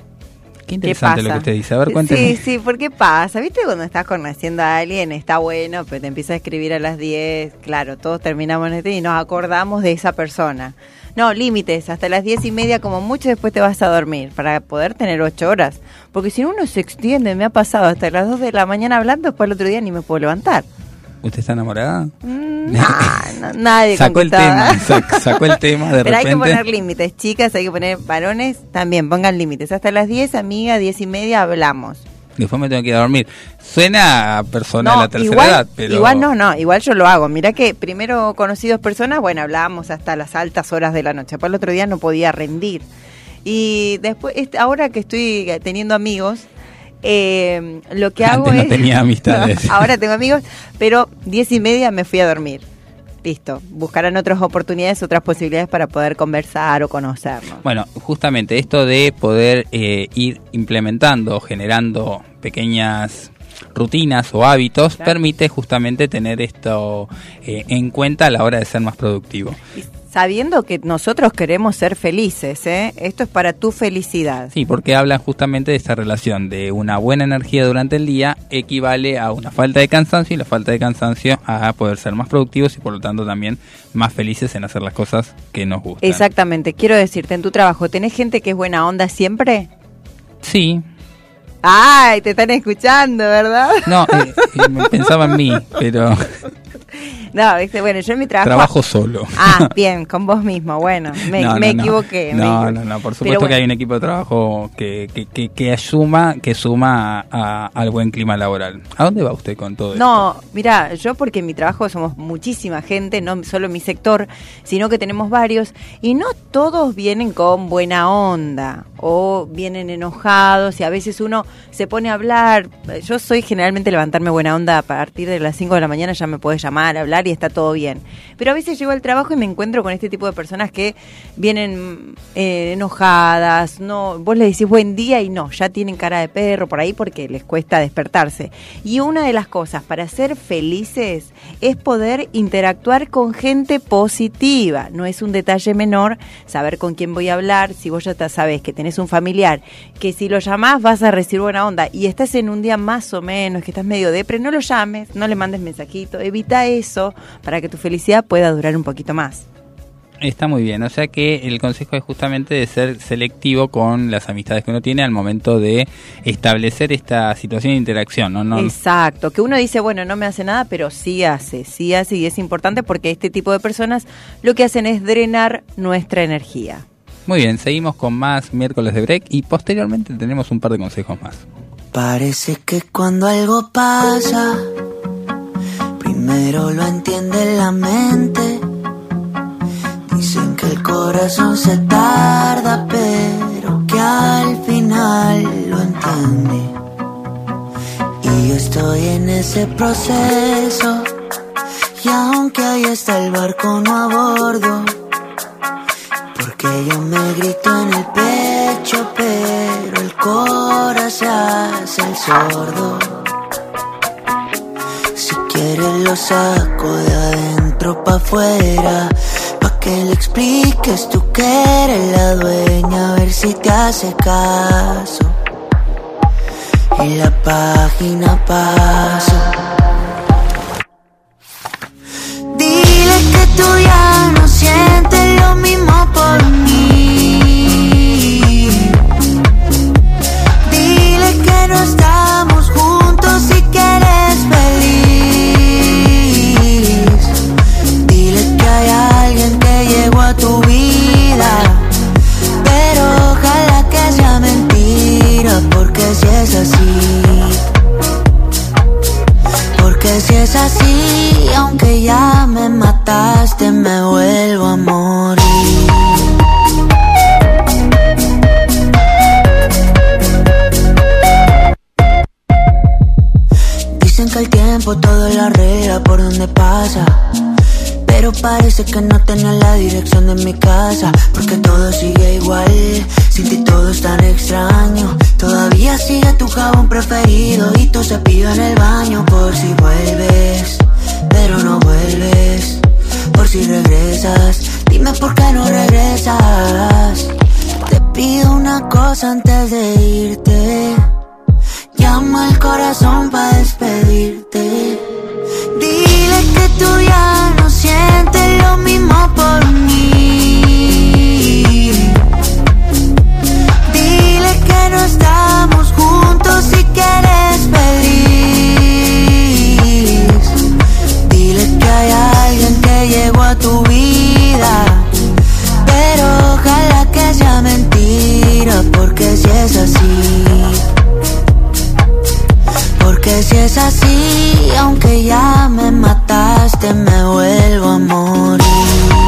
Qué ¿Qué interesante lo que usted dice. A ver, cuénteme. Sí, sí, ¿por qué pasa? ¿Viste cuando estás conociendo a alguien? Está bueno, pero te empieza a escribir a las 10. Claro, todos terminamos en este y nos acordamos de esa persona. No, límites, hasta las 10 y media como mucho después te vas a dormir para poder tener 8 horas. Porque si uno se extiende, me ha pasado hasta las 2 de la mañana hablando, después el otro día ni me puedo levantar. ¿Usted está enamorada? Mm, nah, no, nadie Sacó el tema, sac- sacó el tema de Pero hay que poner límites, chicas, hay que poner varones, también pongan límites. Hasta las 10, amiga, 10 y media hablamos. Después me tengo que ir a dormir. Suena a persona de la tercera igual, edad, pero. igual no, no, igual yo lo hago. Mira que primero conocí dos personas, bueno, hablábamos hasta las altas horas de la noche. Para el otro día no podía rendir. Y después, este, ahora que estoy teniendo amigos, eh, lo que hago Antes no es... tenía amistades. ahora tengo amigos, pero diez y media me fui a dormir. Listo, buscarán otras oportunidades, otras posibilidades para poder conversar o conocernos. Bueno, justamente esto de poder eh, ir implementando, generando pequeñas rutinas o hábitos permite justamente tener esto eh, en cuenta a la hora de ser más productivo. Sabiendo que nosotros queremos ser felices, ¿eh? esto es para tu felicidad. Sí, porque hablan justamente de esta relación de una buena energía durante el día equivale a una falta de cansancio y la falta de cansancio a poder ser más productivos y por lo tanto también más felices en hacer las cosas que nos gustan. Exactamente, quiero decirte, en tu trabajo, ¿tenés gente que es buena onda siempre? Sí, Ay, te están escuchando, ¿verdad? no, eh, eh, pensaba en mí, pero No, viste, bueno, yo en mi trabajo... trabajo solo. Ah, bien, con vos mismo, bueno, me, No, no, me no. equivoqué. me No, equivoqué. no, no, por supuesto que bueno, hay un equipo de trabajo que, que, que, que suma, que suma a- a- al buen clima laboral. ¿A dónde va usted con todo esto? No, mira, yo porque en mi trabajo somos muchísima gente, no solo en mi sector, sino que tenemos varios, y no todos vienen con buena onda o vienen enojados y a veces uno se pone a hablar. Yo soy generalmente levantarme buena onda a partir de las 5 de la mañana, ya me puedes llamar, hablar y está todo bien. Pero a veces llego al trabajo y me encuentro con este tipo de personas que vienen eh, enojadas, no, vos le decís buen día y no, ya tienen cara de perro por ahí porque les cuesta despertarse. Y una de las cosas para ser felices es poder interactuar con gente positiva. No es un detalle menor saber con quién voy a hablar, si vos ya te sabes que tenés un familiar, que si lo llamás vas a recibir buena onda y estás en un día más o menos, que estás medio depre, no lo llames, no le mandes mensajito, evita eso para que tu felicidad pueda durar un poquito más. Está muy bien, o sea que el consejo es justamente de ser selectivo con las amistades que uno tiene al momento de establecer esta situación de interacción, ¿no? no Exacto, que uno dice, bueno, no me hace nada, pero sí hace, sí hace y es importante porque este tipo de personas lo que hacen es drenar nuestra energía. Muy bien, seguimos con más miércoles de break y posteriormente tenemos un par de consejos más. Parece que cuando algo pasa, primero lo entiende la mente. Dicen que el corazón se tarda, pero que al final lo entiende. Y yo estoy en ese proceso, y aunque ahí está el barco no a bordo. Porque yo me grito en el pecho, pero el corazón hace el sordo. Si quieres lo saco de adentro pa' afuera, que le expliques tú que eres la dueña, a ver si te hace caso. Y la página paso. Dile que tú ya no sientes lo mismo por mí. Dile que no estamos Si es así, aunque ya me mataste, me vuelvo a morir. Dicen que el tiempo todo lo arregla por donde pasa. Pero parece que no tenía la dirección de mi casa. Porque todo sigue igual. Sin ti todo es tan extraño. Todavía sigue tu jabón preferido y tu cepillo en el baño. Por si vuelves, pero no vuelves. Por si regresas, dime por qué no regresas. Te pido una cosa antes de irte. Llama al corazón para despedirte. Dile que tú ya si es así, aunque ya me mataste, me vuelvo a morir.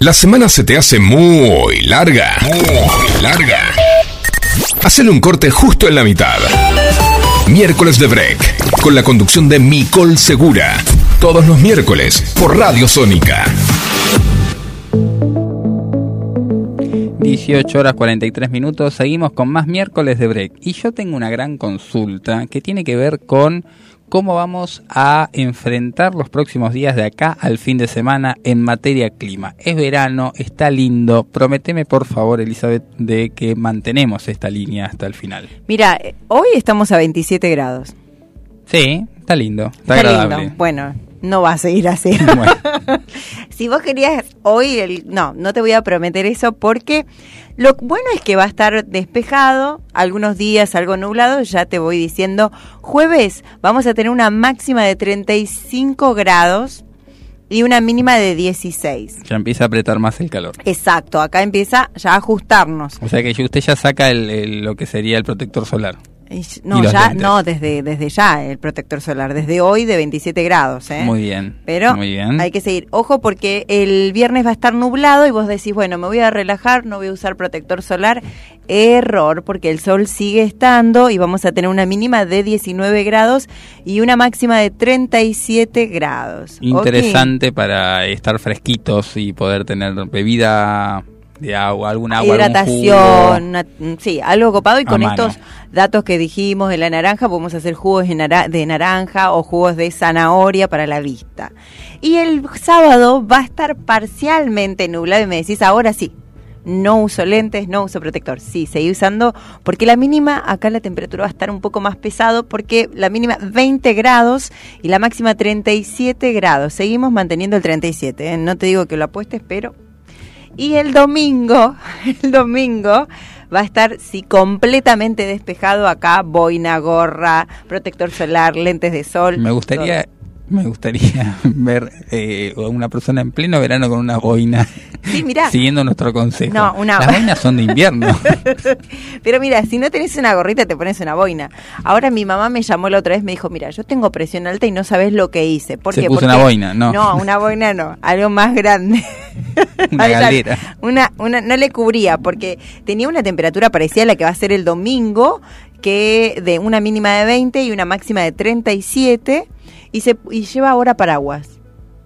La semana se te hace muy larga. Muy larga. Hacele un corte justo en la mitad. Miércoles de Break, con la conducción de Micol Segura. Todos los miércoles, por Radio Sónica. 18 horas 43 minutos, seguimos con más miércoles de break. Y yo tengo una gran consulta que tiene que ver con cómo vamos a enfrentar los próximos días de acá al fin de semana en materia clima. Es verano, está lindo. Prometeme por favor, Elizabeth, de que mantenemos esta línea hasta el final. Mira, eh, hoy estamos a 27 grados. Sí, está lindo, está, Está agradable. lindo. Bueno, no va a seguir así. Bueno. si vos querías hoy, el, no, no te voy a prometer eso porque lo bueno es que va a estar despejado, algunos días algo nublado, ya te voy diciendo. Jueves vamos a tener una máxima de 35 grados y una mínima de 16. Ya empieza a apretar más el calor. Exacto, acá empieza ya a ajustarnos. O sea que usted ya saca el- el- lo que sería el protector solar. No, ya, lentes. no, desde, desde ya el protector solar, desde hoy de 27 grados. ¿eh? Muy bien. Pero Muy bien. hay que seguir. Ojo porque el viernes va a estar nublado y vos decís, bueno, me voy a relajar, no voy a usar protector solar. Error, porque el sol sigue estando y vamos a tener una mínima de 19 grados y una máxima de 37 grados. Interesante para estar fresquitos y poder tener bebida de agua, algún agua, algún Hidratación, jugo. mm, sí, algo copado y con mano. estos datos que dijimos de la naranja podemos hacer jugos de naranja o jugos de zanahoria para la vista. Y el sábado va a estar parcialmente nublado y me decís, ahora sí, no uso lentes, no uso protector. Sí, seguí usando porque la mínima, acá la temperatura va a estar un poco más pesado porque la mínima 20 grados y la máxima 37 grados. Seguimos manteniendo el 37, ¿eh? no te digo que lo apuestes, pero y el domingo, el domingo va a estar, sí, completamente despejado acá, boina, gorra, protector solar, lentes de sol. Me gustaría, me gustaría ver eh, a una persona en pleno verano con una boina. Sí, mirá. siguiendo nuestro consejo. No, una- Las boinas son de invierno. Pero mira, si no tenés una gorrita, te pones una boina. Ahora mi mamá me llamó la otra vez, me dijo, mira, yo tengo presión alta y no sabes lo que hice. ¿Por Se qué? puso Porque- una boina, no. No, una boina no, algo más grande. Una galera. Una, una, no le cubría porque tenía una temperatura parecida a la que va a ser el domingo, que de una mínima de 20 y una máxima de 37 y se y lleva ahora paraguas.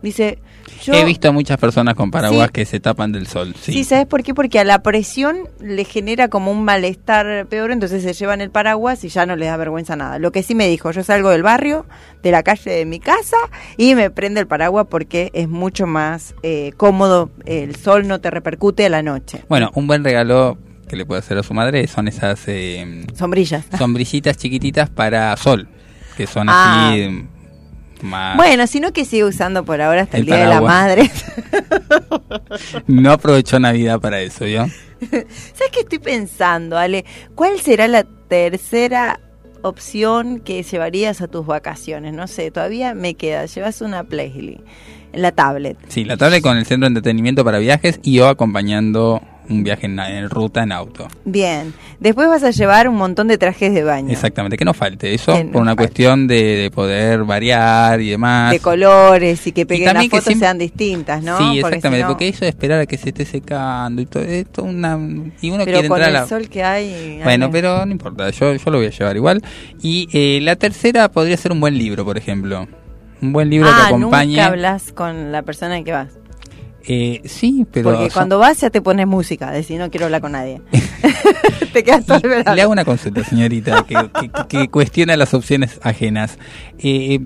Dice, yo He visto a muchas personas con paraguas Sí. que se tapan del sol. Sí. Sí. ¿sabes por qué? Porque a la presión le genera como un malestar peor, entonces se llevan el paraguas y ya no les da vergüenza nada. Lo que sí me dijo, yo salgo del barrio, de la calle de mi casa y me prende el paraguas porque es mucho más eh, cómodo, el sol no te repercute a la noche. Bueno, un buen regalo que le puede hacer a su madre son esas eh, Sombrillas. sombrillitas chiquititas para sol, que son Ah. así más... Bueno, sino que sigue usando por ahora hasta el, El Día de la. Madre. No aprovechó Navidad para eso, ¿yo? ¿Sabes qué estoy pensando, Ale? ¿Cuál será la tercera opción que llevarías a tus vacaciones? No sé, todavía me queda. Llevas una playlist en la tablet. Sí, la tablet con el centro de entretenimiento para viajes y yo acompañando un viaje en, en ruta en auto. Bien. Después vas a llevar un montón de trajes de baño. Exactamente, que no falte eso, Que no por una falte. cuestión de, de poder variar y demás. De colores y que peguen las fotos siempre- sean distintas, ¿no? Sí, Porque exactamente, si no- porque eso de esperar a que se esté secando y todo esto, una, y uno Pero quiere con entrar el a la... sol que hay... Bueno, pero no importa, yo, yo lo voy a llevar igual. Y eh, la tercera podría ser un buen libro, por ejemplo. Un buen libro ah, que acompañe. nunca hablas con la persona en que vas. Eh, sí, pero. Porque cuando vas ya te pones música, decís no quiero hablar con nadie. te quedas todo le hago una consulta, señorita, que, que- que cuestiona las opciones ajenas. Eh,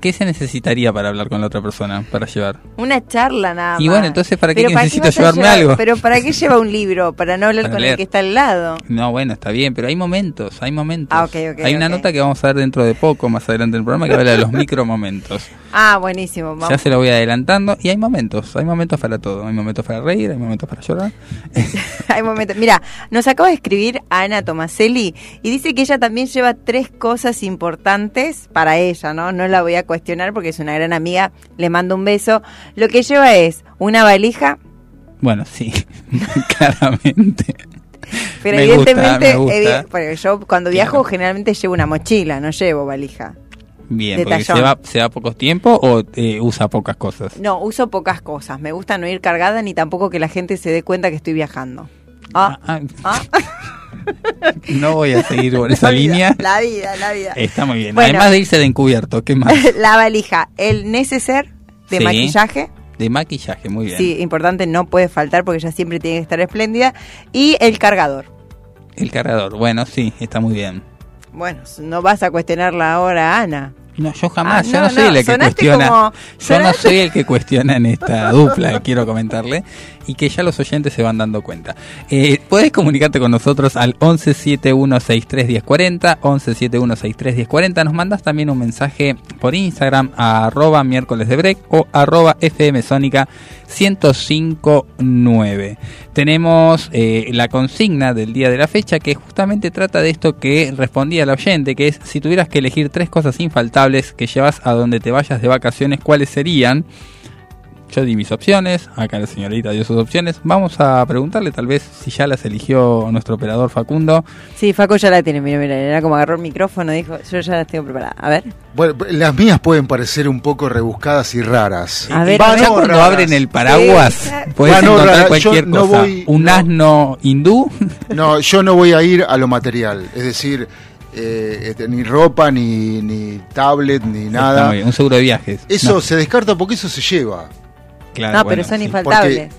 ¿qué se necesitaría para hablar con la otra persona, para llevar? Una charla nada más. Y bueno, entonces, ¿para qué necesito llevarme llevar- algo? Pero ¿para qué lleva un libro? Para no hablar Para con leer. el que está al lado. No, bueno, está bien, pero hay momentos, hay momentos. Ah, ok, ok, hay una nota que vamos a ver dentro de poco, más adelante en el programa, que habla de los micromomentos. Ah, buenísimo. Vamos. Ya se lo voy adelantando. Y hay momentos, hay momentos para todo. Hay momentos para reír, hay momentos para llorar. Hay momentos. Mira, nos acaba de escribir Ana Tomaselli y dice que ella también lleva tres cosas importantes para ella, ¿no? No la voy a cuestionar porque es una gran amiga. Le mando un beso. Lo que lleva es una valija, Bueno, sí, claramente. pero Me evidentemente, gusta. porque yo cuando viajo Claro. generalmente llevo una mochila, no llevo valija. Bien, porque se va, se va pocos tiempo o eh, usa pocas cosas. No, uso pocas cosas. Me gusta no ir cargada ni tampoco que la gente se dé cuenta que estoy viajando. Ah, Ah, ah. no voy a seguir por esa vida, línea. La vida, la vida. Está muy bien. Bueno. Además de irse de encubierto, ¿qué más? la valija, el neceser de Sí. maquillaje. De maquillaje, muy bien. Sí, importante, no puede faltar porque ella siempre tiene que estar espléndida. Y el cargador. El cargador, bueno, sí, está muy bien. Bueno, no vas a cuestionarla ahora, Ana. No, yo jamás, Ah, yo no, no soy no, el que cuestiona. como- yo no soy el que cuestiona en esta dupla, quiero comentarle. Y que ya los oyentes se van dando cuenta. Eh, puedes comunicarte con nosotros al 1171631040, 1171631040. Nos mandas también un mensaje por Instagram a arroba miércoles de break o arroba FM Sónica 1059. Tenemos eh, la consigna del día de la fecha que justamente trata de esto que respondía la oyente, que es si tuvieras que elegir tres cosas infaltables que llevas a donde te vayas de vacaciones, ¿cuáles serían? Yo di mis opciones, acá la señorita dio sus opciones. Vamos a preguntarle tal vez si ya las eligió nuestro operador Facundo. Sí, Faco ya la tiene, mira, mira, era como agarró el micrófono, dijo, yo ya las tengo preparadas. A ver. Bueno, las mías pueden parecer un poco rebuscadas y raras. A ver, Ya cuando raras. abren el paraguas, puedes encontrar rara, cualquier yo no cosa. voy- Un no. asno hindú. No, yo no voy a ir a lo material, es decir, eh, este, ni ropa, ni, ni tablet, ni nada. bien, un seguro de viajes. Eso No, se descarta porque eso se lleva. Claro, no, bueno, pero son sí. infaltables.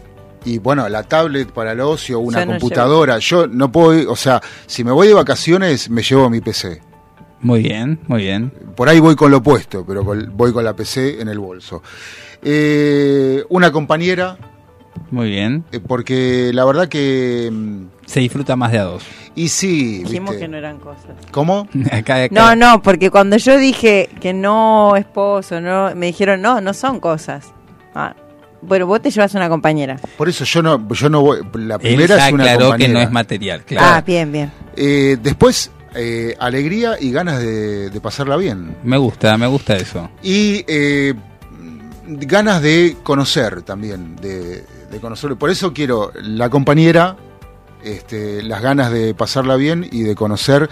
Y bueno, la tablet para el ocio, una Yo no computadora. Yo no puedo, ir- o sea, si me voy de vacaciones, me llevo mi PC. Muy bien, muy bien. Por ahí voy con lo opuesto, pero con- voy con la PC en el bolso. Eh, una compañera, Muy bien. eh, porque la verdad que. mm, Se disfruta más de a dos. Y sí, Dijimos ¿viste? que no eran cosas. ¿Cómo? Acá, acá. No, no, porque cuando yo dije que no esposo, no, me dijeron, no, no son cosas. Ah, bueno, vos te llevas una compañera. Por eso yo no, yo no voy. La Él primera ya es una aclaró que compañera. no es material. Claro. Ah, bien, bien. Eh, después, eh, alegría y ganas de, de pasarla bien. Me gusta, me gusta eso. Y eh, ganas de conocer también, de, de conocer. Por eso quiero la compañera, este, las ganas de pasarla bien y de conocer.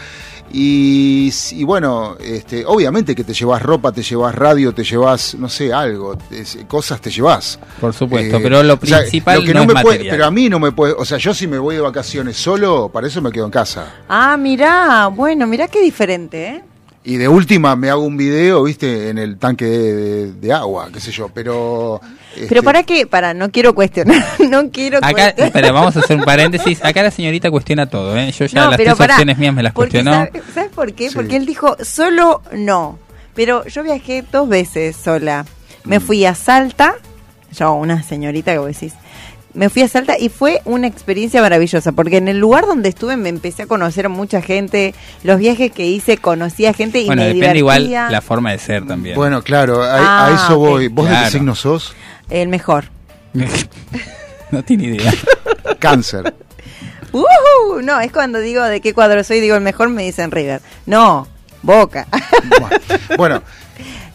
Y, y bueno, este, obviamente que te llevas ropa, te llevas radio, te llevas, no sé, algo, es- cosas te llevas. Por supuesto, Eh, pero lo o sea, principal lo que no, no es me puede- material. pero a mí no me puede, o sea, yo si me voy de vacaciones solo, para eso me quedo en casa. Ah, mirá, bueno, mirá qué diferente, ¿eh? Y de última me hago un video, viste, en el tanque de, de- de agua, qué sé yo, pero... Pero este, para qué, para, no quiero cuestionar, no quiero Acá, cuestionar. espera, vamos a hacer un paréntesis. Acá la señorita cuestiona todo, ¿eh? Yo ya No, las tres pará, opciones mías me las porque cuestionó. ¿sabes, ¿Sabes por qué? Sí. Porque él dijo, solo no. Pero yo viajé dos veces sola. Mm. Me fui a Salta, yo, una señorita que vos decís, me fui a Salta y fue una experiencia maravillosa, porque en el lugar donde estuve me empecé a conocer mucha gente, los viajes que hice conocí a gente y Bueno, me depende igual la forma de ser también. Bueno, claro, a, Ah, a eso voy. ¿Vos de qué signo sos? El mejor. no tiene idea. Cáncer. ¡Ujú! No, es cuando digo de qué cuadro soy, digo el mejor, me dicen River. No, Boca. bueno,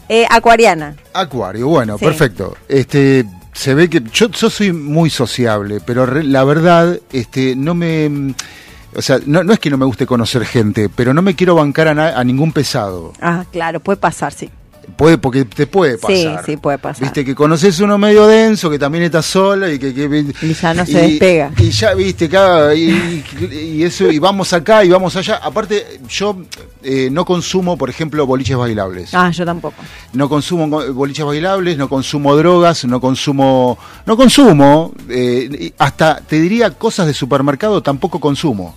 Eh, acuariana. Acuario, bueno, Sí. perfecto. Este, se ve que yo, soy muy sociable, pero re- la verdad, este, no me, o sea, no, no es que no me guste conocer gente, pero no me quiero bancar a, a ningún pesado. Ah, claro, puede pasar, sí. Puede, porque te puede Sí, pasar. sí, puede pasar. Viste que conoces uno medio denso, que también está sola y que, que- Y ya no se despega. Y ya, viste, cada- y, y eso, y vamos acá y vamos allá. Aparte, yo eh, no consumo, por ejemplo, boliches bailables. Ah, yo tampoco. No consumo boliches bailables, no consumo drogas, no consumo, no consumo, eh, hasta te diría cosas de supermercado tampoco consumo.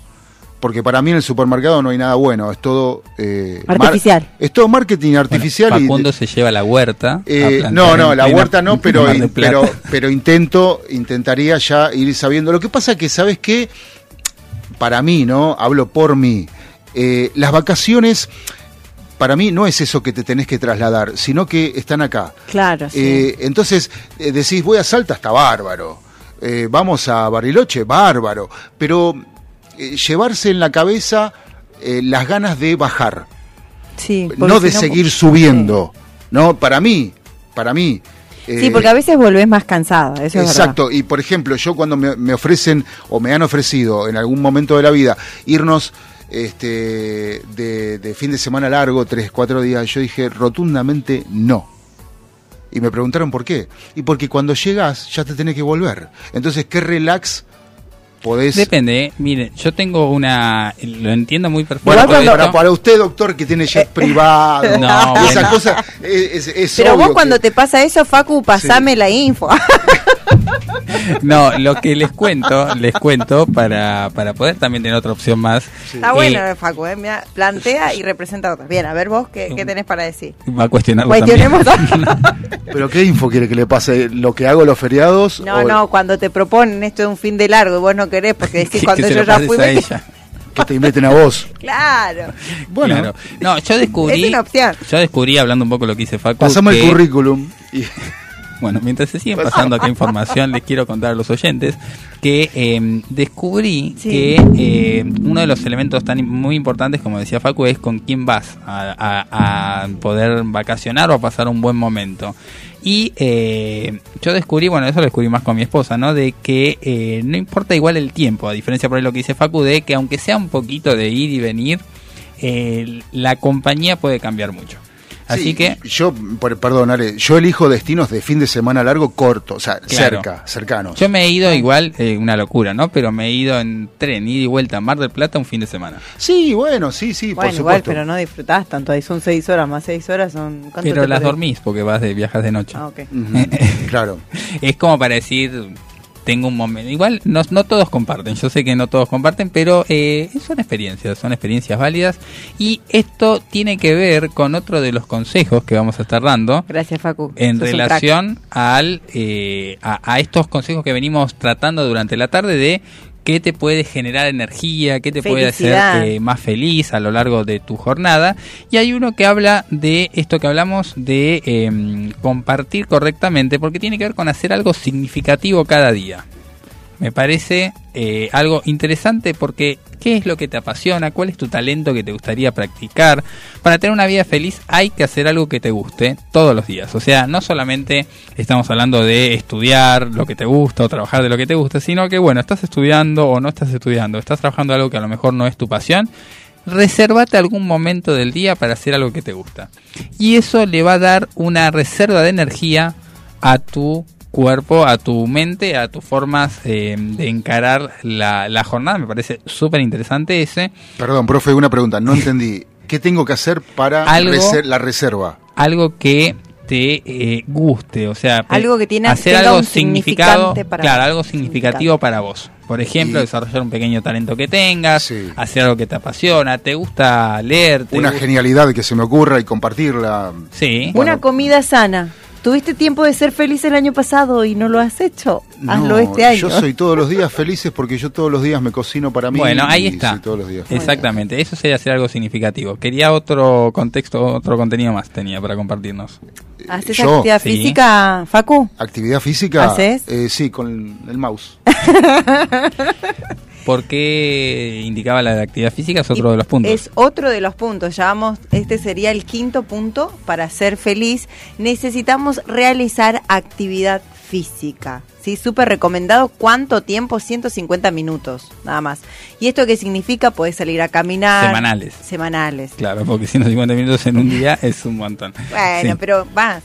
Porque para mí en el supermercado no hay nada bueno, es todo... eh, Artificial. es todo marketing artificial y... Facundo se lleva la huerta. Eh, no, no, la huerta no, pero, pero, pero intento, intentaría ya ir sabiendo. Lo que pasa que, ¿sabes qué? Para mí, ¿no? Hablo por mí. Eh, las vacaciones, para mí, no es eso que te tenés que trasladar, sino que están acá. Claro, sí. Eh, entonces, eh, decís, voy a Salta, está bárbaro. Eh, vamos a Bariloche, bárbaro. Pero eh, llevarse en la cabeza eh, las ganas de bajar sí, no de si seguir subiendo, ¿no? Para mí, para mí. Sí, eh, porque a veces volvés más cansada, eso es verdad. Exacto, y por ejemplo, yo cuando me, me ofrecen o me han ofrecido en algún momento de la vida irnos este, de, de fin de semana largo, tres, cuatro días, yo dije rotundamente no. Y me preguntaron por qué. Y porque cuando llegas ya te tenés que volver. Entonces, ¿qué relax podés... Depende, eh. mire, yo tengo una. Lo entiendo muy perfectamente. para, esto. para- para usted, doctor, que tiene jet privado, No, y esas bueno. cosas, es, es- es Pero vos cuando que- te pasa eso, Facu, pasame la info. No, lo que les cuento, les cuento para, para poder también tener otra opción más. Está Eh, bueno, Facu, ¿eh? Mirá, plantea y representa a otros. Bien, a ver vos, ¿qué, qué tenés para decir? Va a cuestionarlo Cuestionemos también. ¿Pero qué info quiere que le pase? ¿Lo que hago los feriados? No, o no, cuando te proponen esto de un fin de largo y vos no querés porque decís Que- cuando que se yo ya fui... a ella. Que te inviten a vos. Claro. Bueno, Claro. No, yo descubrí. Es una opción. Yo descubrí, hablando un poco de lo que hice Facu. pasame el currículum. Y, Bueno, mientras se siguen pasando acá información, les quiero contar a los oyentes que eh, descubrí Sí. que eh, uno de los elementos tan muy importantes, como decía Facu, es con quién vas a, a- a poder vacacionar o a pasar un buen momento. Y eh, yo descubrí, bueno, eso lo descubrí más con mi esposa, ¿no? De que eh, no importa igual el tiempo, a diferencia por ahí lo que dice Facu, de que aunque sea un poquito de ir y venir, eh, la compañía puede cambiar mucho. Así Sí, que Yo, por- perdón, Ale, yo elijo destinos de fin de semana largo corto, o sea, Claro. cerca, cercanos. Yo me he ido igual, eh, una locura, ¿no? Pero me he ido en tren, ida y vuelta a Mar del Plata un fin de semana. Sí, bueno, sí, sí, Bueno, por igual, supuesto. pero no disfrutás tanto. Ahí son seis horas más seis horas. son ¿cuánto Pero las perdés? dormís porque vas de viajas de noche. Ah, ok. Claro. Es como para decir, tengo un momento. Igual no, no todos comparten, yo sé que no todos comparten, pero eh, son experiencias, son experiencias válidas. Y esto tiene que ver con otro de los consejos que vamos a estar dando. Gracias, Facu. en Sos relación al eh, a, a estos consejos que venimos tratando durante la tarde de qué te puede generar energía, qué te puede hacer eh, más feliz a lo largo de tu jornada. Y hay uno que habla de esto que hablamos de em, compartir correctamente, porque tiene que ver con hacer algo significativo cada día. Me parece eh, algo interesante porque ¿qué es lo que te apasiona? ¿Cuál es tu talento que te gustaría practicar? Para tener una vida feliz hay que hacer algo que te guste todos los días. O sea, no solamente estamos hablando de estudiar lo que te gusta o trabajar de lo que te gusta, sino que bueno, estás estudiando o no estás estudiando, estás trabajando algo que a lo mejor no es tu pasión. Resérvate algún momento del día para hacer algo que te gusta. Y eso le va a dar una reserva de energía a tu cuerpo, a tu mente, a tus formas eh, de encarar la, la jornada. Me parece súper interesante ese. Perdón, profe, una pregunta. No entendí. ¿Qué tengo que hacer para Algo- reser- la reserva? Algo que te eh, guste, o sea, Algo que tiene- hacer tenga algo un significado, para claro, algo significativo para vos. Por ejemplo, Y- desarrollar un pequeño talento que tengas, Sí. hacer algo que te apasiona, te gusta leer, te Una gusta- genialidad que se me ocurra y compartirla. Sí. Una comida sana. ¿Tuviste tiempo de ser feliz el año pasado y no lo has hecho? Hazlo No, este año. Yo soy todos los días felices porque yo todos los días me cocino para mí. Bueno, ahí y está. soy todos los días feliz. Exactamente, eso sería hacer algo significativo. Quería otro contexto, otro contenido más tenía para compartirnos. ¿Haces Yo, actividad sí. física, Facu? ¿Actividad física? ¿Haces? Eh, sí, con el mouse. ¿Por qué indicaba la de actividad física? Es otro Y de los puntos. Es otro de los puntos. Ya vamos, este sería el quinto punto. Para ser feliz necesitamos realizar actividad física. Sí, súper recomendado. ¿Cuánto tiempo? 150 minutos, nada más. ¿Y esto qué significa? Puedes salir a caminar. Semanales. Semanales. Claro, porque 150 minutos en un día es un montón. Bueno, Sí. pero más.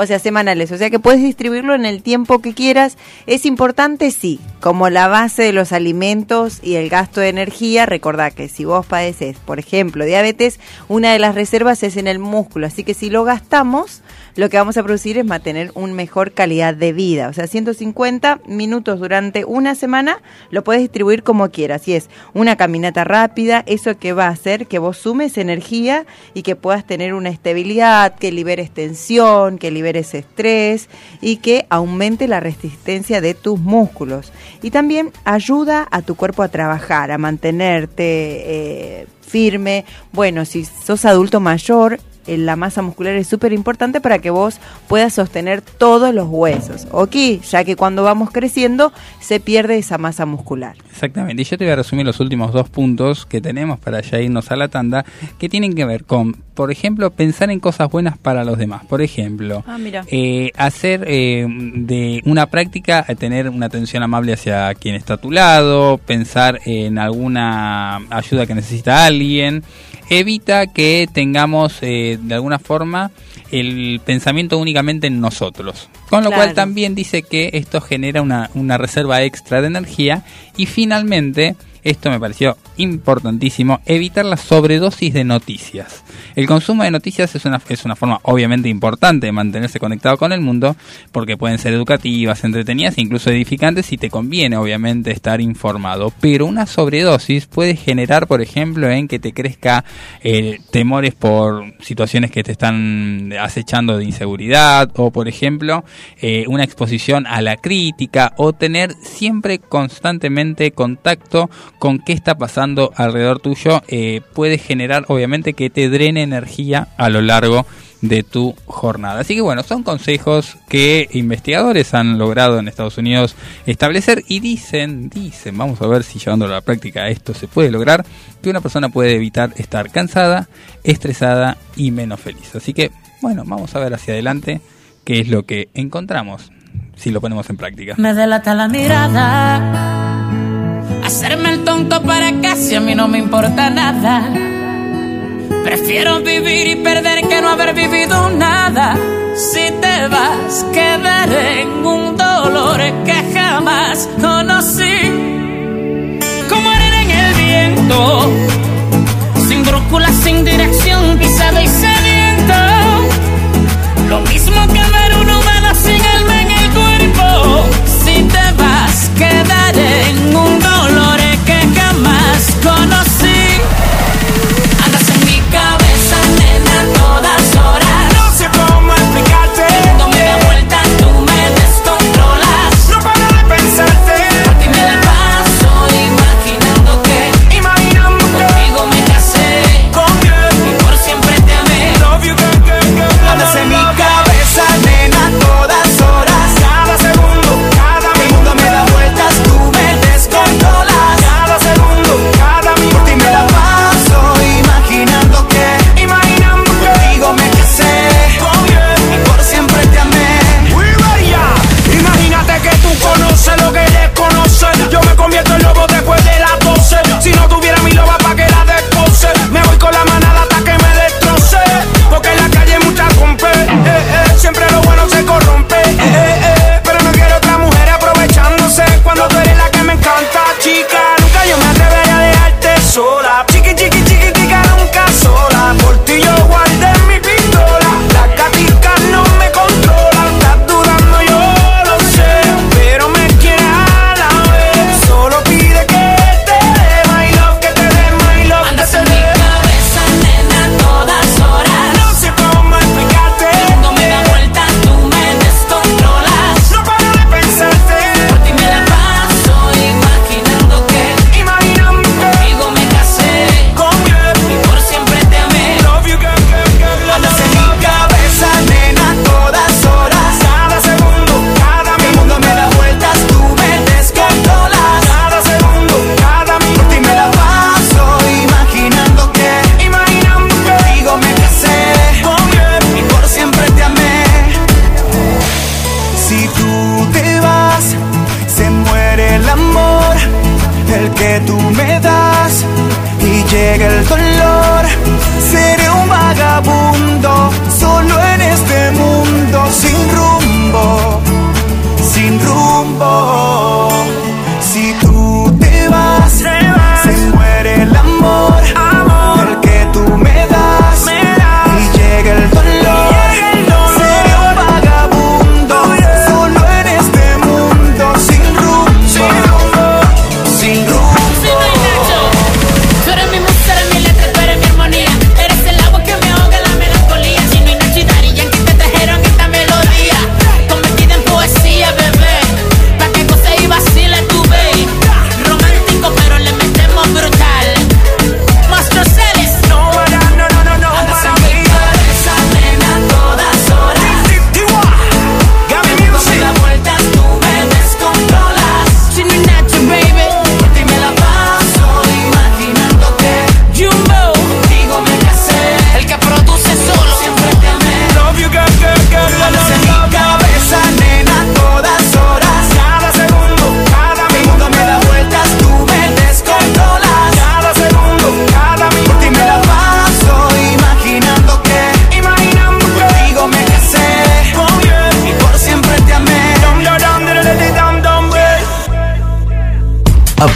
O sea, semanales. O sea que puedes distribuirlo en el tiempo que quieras. Es importante, sí. Como la base de los alimentos y el gasto de energía, recordá que si vos padeces, por ejemplo, diabetes, una de las reservas es en el músculo. Así que si lo gastamos, lo que vamos a producir es mantener una mejor calidad de vida. O sea, 150 minutos durante una semana lo puedes distribuir como quieras. Si es una caminata rápida, eso que va a hacer que vos sumes energía y que puedas tener una estabilidad, que liberes tensión, que liberes estrés y que aumente la resistencia de tus músculos. Y también ayuda a tu cuerpo a trabajar, a mantenerte eh, firme. Bueno, si sos adulto mayor, la masa muscular es súper importante para que vos puedas sostener todos los huesos, ¿ok? Ya que cuando vamos creciendo se pierde esa masa muscular. Exactamente, y yo te voy a resumir los últimos dos puntos que tenemos para ya irnos a la tanda, que tienen que ver con, por ejemplo, pensar en cosas buenas para los demás. Por ejemplo, Ah, mira. eh, hacer eh, de una práctica eh, tener una atención amable hacia quien está a tu lado, pensar en alguna ayuda que necesita alguien, evita que tengamos eh, de alguna forma el pensamiento únicamente en nosotros. Con lo Claro. cual también dice que esto genera una, una reserva extra de energía y finalmente, esto me pareció importantísimo, evitar la sobredosis de noticias. El consumo de noticias es una, es una forma obviamente importante de mantenerse conectado con el mundo porque pueden ser educativas, entretenidas e incluso edificantes y te conviene obviamente estar informado. Pero una sobredosis puede generar, por ejemplo, en que te crezca eh, temores por situaciones que te están acechando de inseguridad o, por ejemplo, eh, una exposición a la crítica o tener siempre constantemente contacto con qué está pasando alrededor tuyo eh, puede generar obviamente que te drene energía a lo largo de tu jornada. Así que bueno, son consejos que investigadores han logrado en Estados Unidos establecer y dicen, dicen, vamos a ver si llevándolo a la práctica esto se puede lograr, que una persona puede evitar estar cansada, estresada y menos feliz. Así que bueno, vamos a ver hacia adelante qué es lo que encontramos si lo ponemos en práctica. Me delata la mirada. Hacerme el tonto para casi a mí no me importa nada. Prefiero vivir y perder que no haber vivido nada. Si te vas, quedaré en un dolor que jamás conocí. Como arena en el viento, sin brújula, sin dirección, pisado y sediento.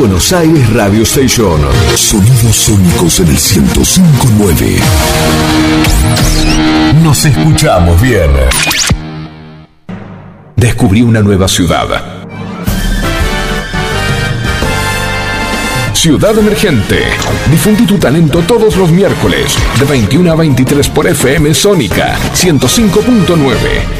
Buenos Aires Radio Station. Sonidos sónicos en el 105.9. Nos escuchamos bien. Descubrí una nueva ciudad. Ciudad Emergente. Difundí tu talento todos los miércoles, de 21 a 23 por FM Sónica 105.9.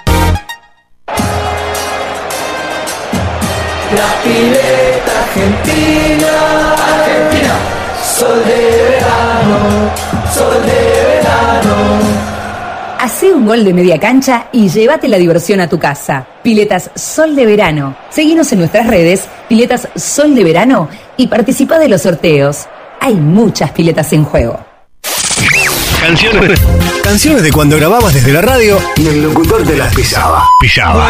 La pileta argentina, Argentina, sol de verano, sol de verano. Hacé un gol de media cancha y llévate la diversión a tu casa. Piletas Sol de Verano. Seguinos en nuestras redes, Piletas Sol de Verano, y participa de los sorteos. Hay muchas piletas en juego. Canciones. Canciones de cuando grababas desde la radio y el locutor te las pisaba. Pisaba.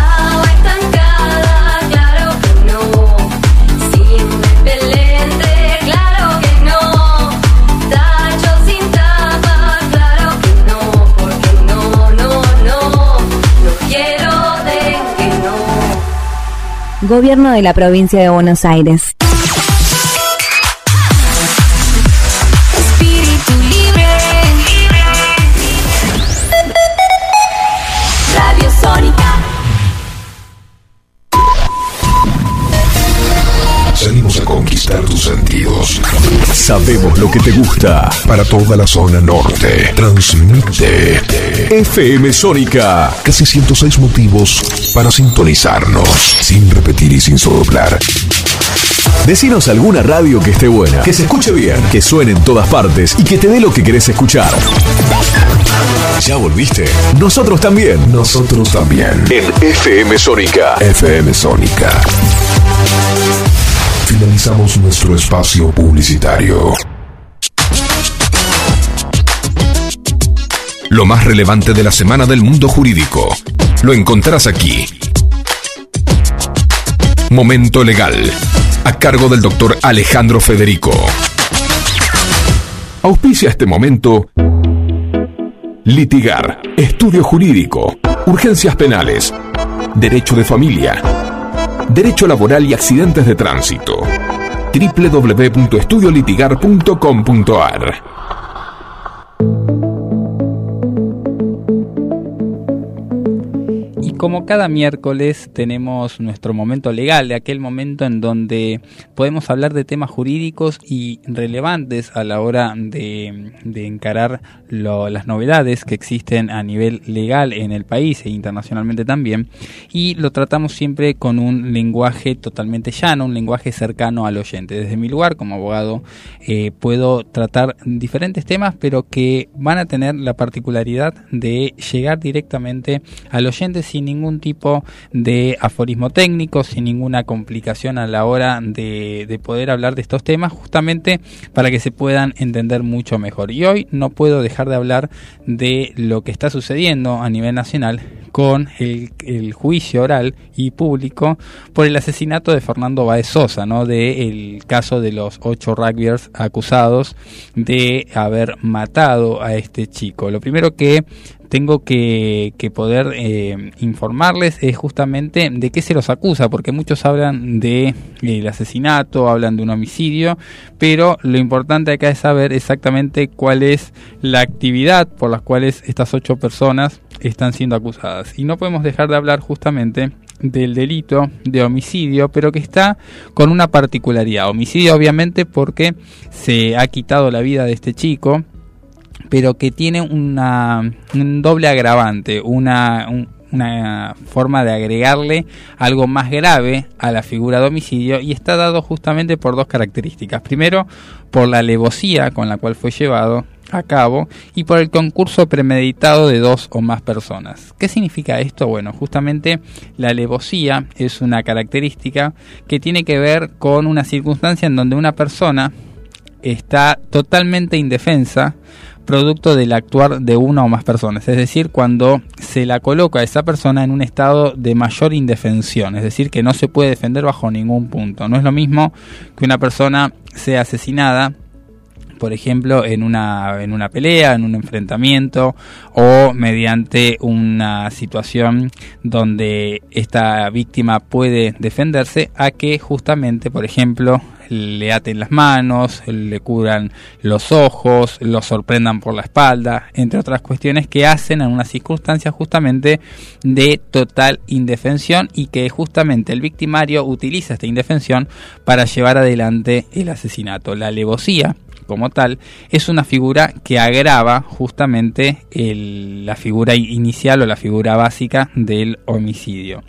Gobierno de la provincia de Buenos Aires. Espíritu libre. Radio Sónica. Salimos a conquistar tus sentidos. Sabemos lo que te gusta. Para toda la zona norte. Transmite. FM Sónica. Casi 106 motivos para sintonizarnos. Sin repetir y sin soplar. Decinos alguna radio que esté buena, que se escuche bien, que suene en todas partes y que te dé lo que querés escuchar. ¿Ya volviste? Nosotros también. Nosotros también. En FM Sónica. FM Sónica. Finalizamos nuestro espacio publicitario. Lo más relevante de la semana del mundo jurídico. Lo encontrarás aquí. Momento Legal. A cargo del doctor Alejandro Federico. Auspicia este momento. Litigar. Estudio jurídico. Urgencias penales. Derecho de familia. Derecho laboral y accidentes de tránsito. www.estudiolitigar.com.ar como cada miércoles tenemos nuestro momento legal, de aquel momento en donde podemos hablar de temas jurídicos y relevantes a la hora de, de encarar las novedades que existen a nivel legal en el país e internacionalmente también. Y lo tratamos siempre con un lenguaje totalmente llano, un lenguaje cercano al oyente. Desde mi lugar como abogado eh, puedo tratar diferentes temas, pero que van a tener la particularidad de llegar directamente al oyente sin ningún tipo de aforismo técnico, sin ninguna complicación a la hora de, de poder hablar de estos temas, justamente para que se puedan entender mucho mejor. Y hoy no puedo dejar de hablar de lo que está sucediendo a nivel nacional con el, juicio oral y público por el asesinato de Fernando Baez Sosa, ¿no? de el caso de los ocho rugbyers acusados de haber matado a este chico. Lo primero que tengo que, poder eh, informarles es justamente de qué se los acusa, porque muchos hablan de el asesinato, hablan de un homicidio, pero lo importante acá es saber exactamente cuál es la actividad por las cuales estas ocho personas están siendo acusadas. Y no podemos dejar de hablar justamente del delito de homicidio, pero que está con una particularidad. Homicidio obviamente porque se ha quitado la vida de este chico, pero que tiene una, un doble agravante, una, un- una forma de agregarle algo más grave a la figura de homicidio y está dado justamente por dos características. Primero, por la alevosía con la cual fue llevado a cabo y por el concurso premeditado de dos o más personas. ¿Qué significa esto? Bueno, justamente la alevosía es una característica que tiene que ver con una circunstancia en donde una persona está totalmente indefensa producto del actuar de una o más personas, es decir, cuando se la coloca a esa persona en un estado de mayor indefensión, es decir, que no se puede defender bajo ningún punto. No es lo mismo que una persona sea asesinada por ejemplo, en una, en una pelea, en un enfrentamiento o mediante una situación donde esta víctima puede defenderse a que justamente, por ejemplo, le aten las manos, le cubran los ojos, lo sorprendan por la espalda, entre otras cuestiones que hacen en una circunstancia justamente de total indefensión y que justamente el victimario utiliza esta indefensión para llevar adelante el asesinato. La alevosía como tal, es una figura que agrava justamente la figura inicial o la figura básica del homicidio.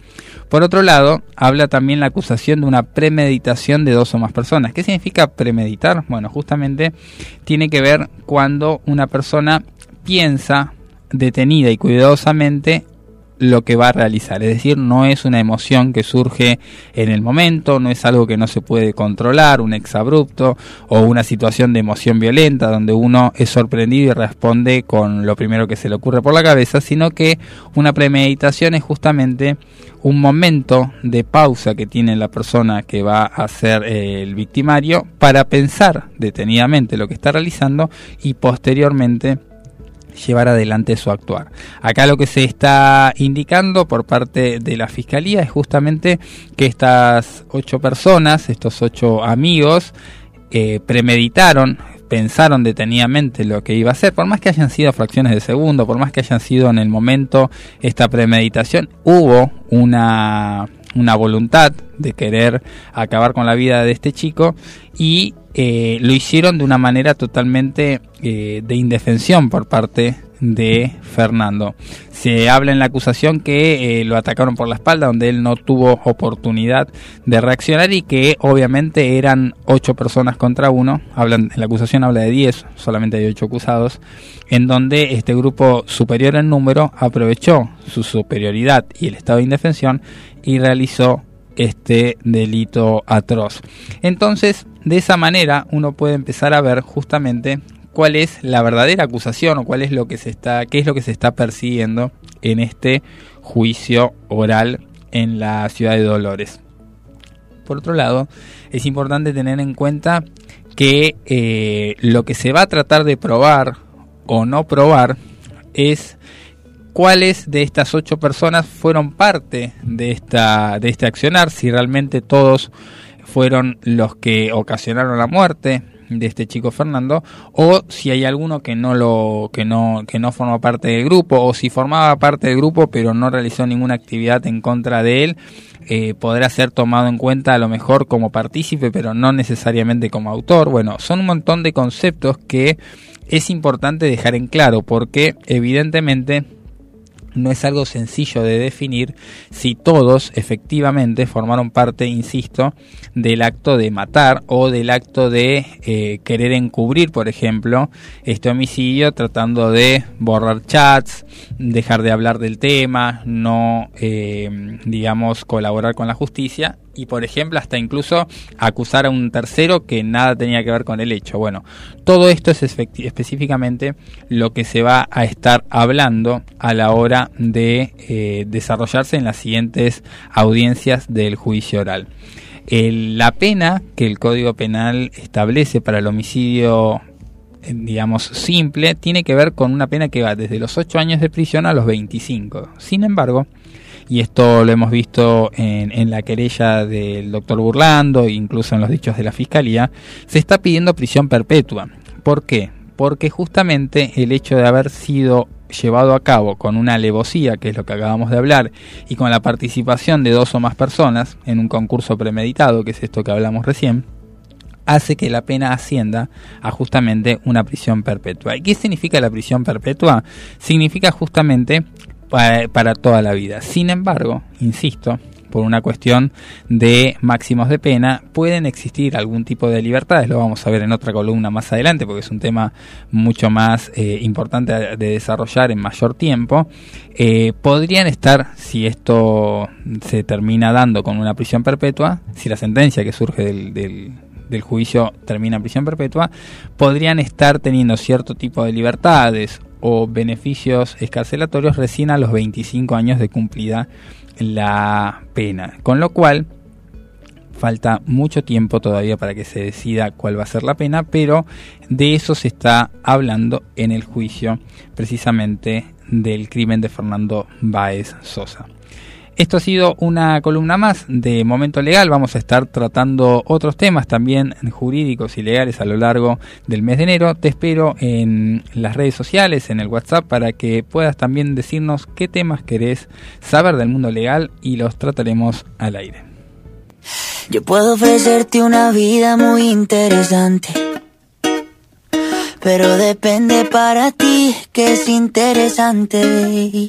Por otro lado, habla también la acusación de una premeditación de dos o más personas. ¿Qué significa premeditar? Bueno, justamente tiene que ver cuando una persona piensa detenida y cuidadosamente lo que va a realizar. Es decir, no es una emoción que surge en el momento, no es algo que no se puede controlar, un exabrupto o una situación de emoción violenta donde uno es sorprendido y responde con lo primero que se le ocurre por la cabeza, sino que una premeditación es justamente un momento de pausa que tiene la persona que va a ser eh, el victimario para pensar detenidamente lo que está realizando y posteriormente llevar adelante su actuar. Acá lo que se está indicando por parte de la fiscalía es justamente que estas ocho personas, estos ocho amigos, eh, premeditaron, pensaron detenidamente lo que iba a hacer, por más que hayan sido fracciones de segundo, por más que hayan sido en el momento esta premeditación, hubo una, una voluntad de querer acabar con la vida de este chico y eh, lo hicieron de una manera totalmente eh, de indefensión por parte de Fernando. Se habla en la acusación que eh, lo atacaron por la espalda, donde él no tuvo oportunidad de reaccionar y que obviamente eran ocho personas contra uno. Hablan, en la acusación habla de 10, solamente hay ocho acusados, en donde este grupo superior en número aprovechó su superioridad y el estado de indefensión y realizó este delito atroz. Entonces, de esa manera uno puede empezar a ver justamente cuál es la verdadera acusación o cuál es lo que se está qué es lo que se está persiguiendo en este juicio oral en la ciudad de Dolores. Por otro lado, es importante tener en cuenta que eh, lo que se va a tratar de probar o no probar es cuáles de estas ocho personas fueron parte de esta de este accionar, si realmente todos fueron los que ocasionaron la muerte de este chico Fernando o si hay alguno que no lo que no que no forma parte del grupo o si formaba parte del grupo pero no realizó ninguna actividad en contra de él eh, podrá ser tomado en cuenta a lo mejor como partícipe pero no necesariamente como autor. Bueno son un montón de conceptos que es importante dejar en claro porque evidentemente no es algo sencillo de definir si todos efectivamente formaron parte, insisto, del acto de matar o del acto de eh, querer encubrir, por ejemplo, este homicidio tratando de borrar chats, dejar de hablar del tema, no, eh, digamos, colaborar con la justicia y por ejemplo hasta incluso acusar a un tercero que nada tenía que ver con el hecho. Bueno, todo esto es específicamente lo que se va a estar hablando a la hora de eh, desarrollarse en las siguientes audiencias del juicio oral. la pena que el Código Penal establece para el homicidio digamos, simple, tiene que ver con una pena que va desde los 8 años de prisión a los 25. Sin embargo, y esto lo hemos visto en, la querella del doctor Burlando, incluso en los dichos de la Fiscalía, se está pidiendo prisión perpetua. ¿Por qué? Porque justamente el hecho de haber sido llevado a cabo con una alevosía, que es lo que acabamos de hablar, y con la participación de dos o más personas en un concurso premeditado, que es esto que hablamos recién, hace que la pena ascienda a justamente una prisión perpetua. ¿Y qué significa la prisión perpetua? Significa justamente para, toda la vida. Sin embargo, insisto, por una cuestión de máximos de pena, pueden existir algún tipo de libertades, lo vamos a ver en otra columna más adelante, porque es un tema mucho más eh, importante de desarrollar en mayor tiempo, eh, podrían estar, si esto se termina dando con una prisión perpetua, si la sentencia que surge del, del juicio termina en prisión perpetua, podrían estar teniendo cierto tipo de libertades o beneficios escarcelatorios recién a los 25 años de cumplida la pena. Con lo cual, falta mucho tiempo todavía para que se decida cuál va a ser la pena, pero de eso se está hablando en el juicio precisamente del crimen de Fernando Báez Sosa. Esto ha sido una columna más de Momento Legal. Vamos a estar tratando otros temas también jurídicos y legales a lo largo del mes de enero. Te espero en las redes sociales, en el WhatsApp, para que puedas también decirnos qué temas querés saber del mundo legal y los trataremos al aire. Yo puedo ofrecerte una vida muy interesante. Pero depende para ti que es interesante.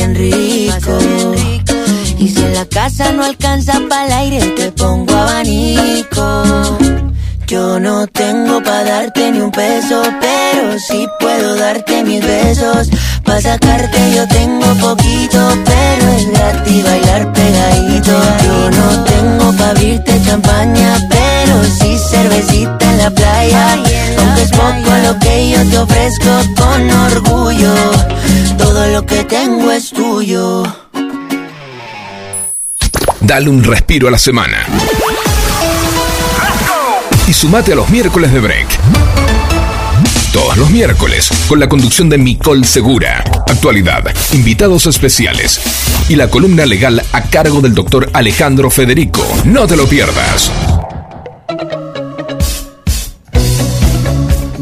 bien rico. Y si la casa no alcanza para el aire, te pongo abanico. Yo no tengo pa' darte ni un peso, pero sí puedo darte mis besos. Pa' sacarte yo tengo poquito, pero es gratis bailar pegadito. Yo no tengo pa' abrirte champaña, pero sí cervecita en la playa. Aunque es poco lo que yo te ofrezco con orgullo, todo lo que tengo es tuyo. Dale un respiro a la semana. Y sumate a los miércoles de break. Todos los miércoles, con la conducción de Micol Segura. Actualidad, invitados especiales y la columna legal a cargo del doctor Alejandro Federico. No te lo pierdas.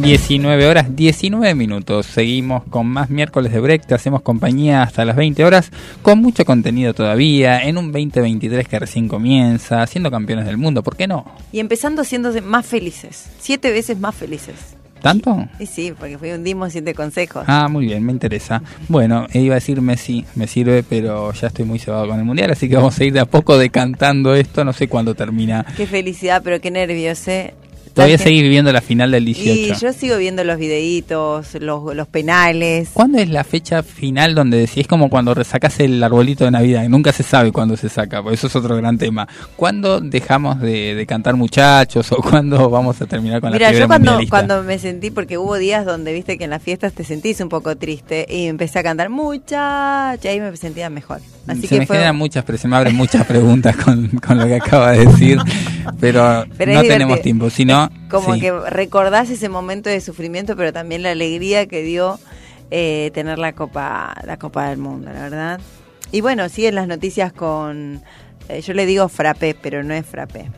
19 horas 19 minutos. Seguimos con más miércoles de break. Te hacemos compañía hasta las 20 horas con mucho contenido todavía. En un 2023 que recién comienza, siendo campeones del mundo. ¿Por qué no? Y empezando siendo más felices. Siete veces más felices. ¿Tanto? Y sí, porque fui un Dimo siete consejos. Ah, muy bien, me interesa. Bueno, eh, iba a decir Messi, me sirve, pero ya estoy muy cebado con el mundial, así que vamos a ir de a poco decantando esto. No sé cuándo termina. Qué felicidad, pero qué nervios, ¿eh? Todavía seguir viviendo la final del 18. Y yo sigo viendo los videitos, los, los penales. ¿Cuándo es la fecha final donde decís? Es como cuando resacas el arbolito de Navidad, nunca se sabe cuándo se saca, por eso es otro gran tema. ¿Cuándo dejamos de, de cantar muchachos o cuándo vamos a terminar con Mira, la fiebre yo cuando, cuando me sentí, porque hubo días donde viste que en las fiestas te sentís un poco triste y empecé a cantar muchachos y ahí me sentía mejor. Así se que me fue, generan muchas, pero se me abren muchas preguntas con, con lo que acaba de decir, pero, no divertido. tenemos tiempo. Si no, como sí. que recordás ese momento de sufrimiento, pero también la alegría que dio eh, tener la copa, la copa del mundo, la verdad. Y bueno, siguen las noticias con, eh, yo le digo frappé, pero no es frappé.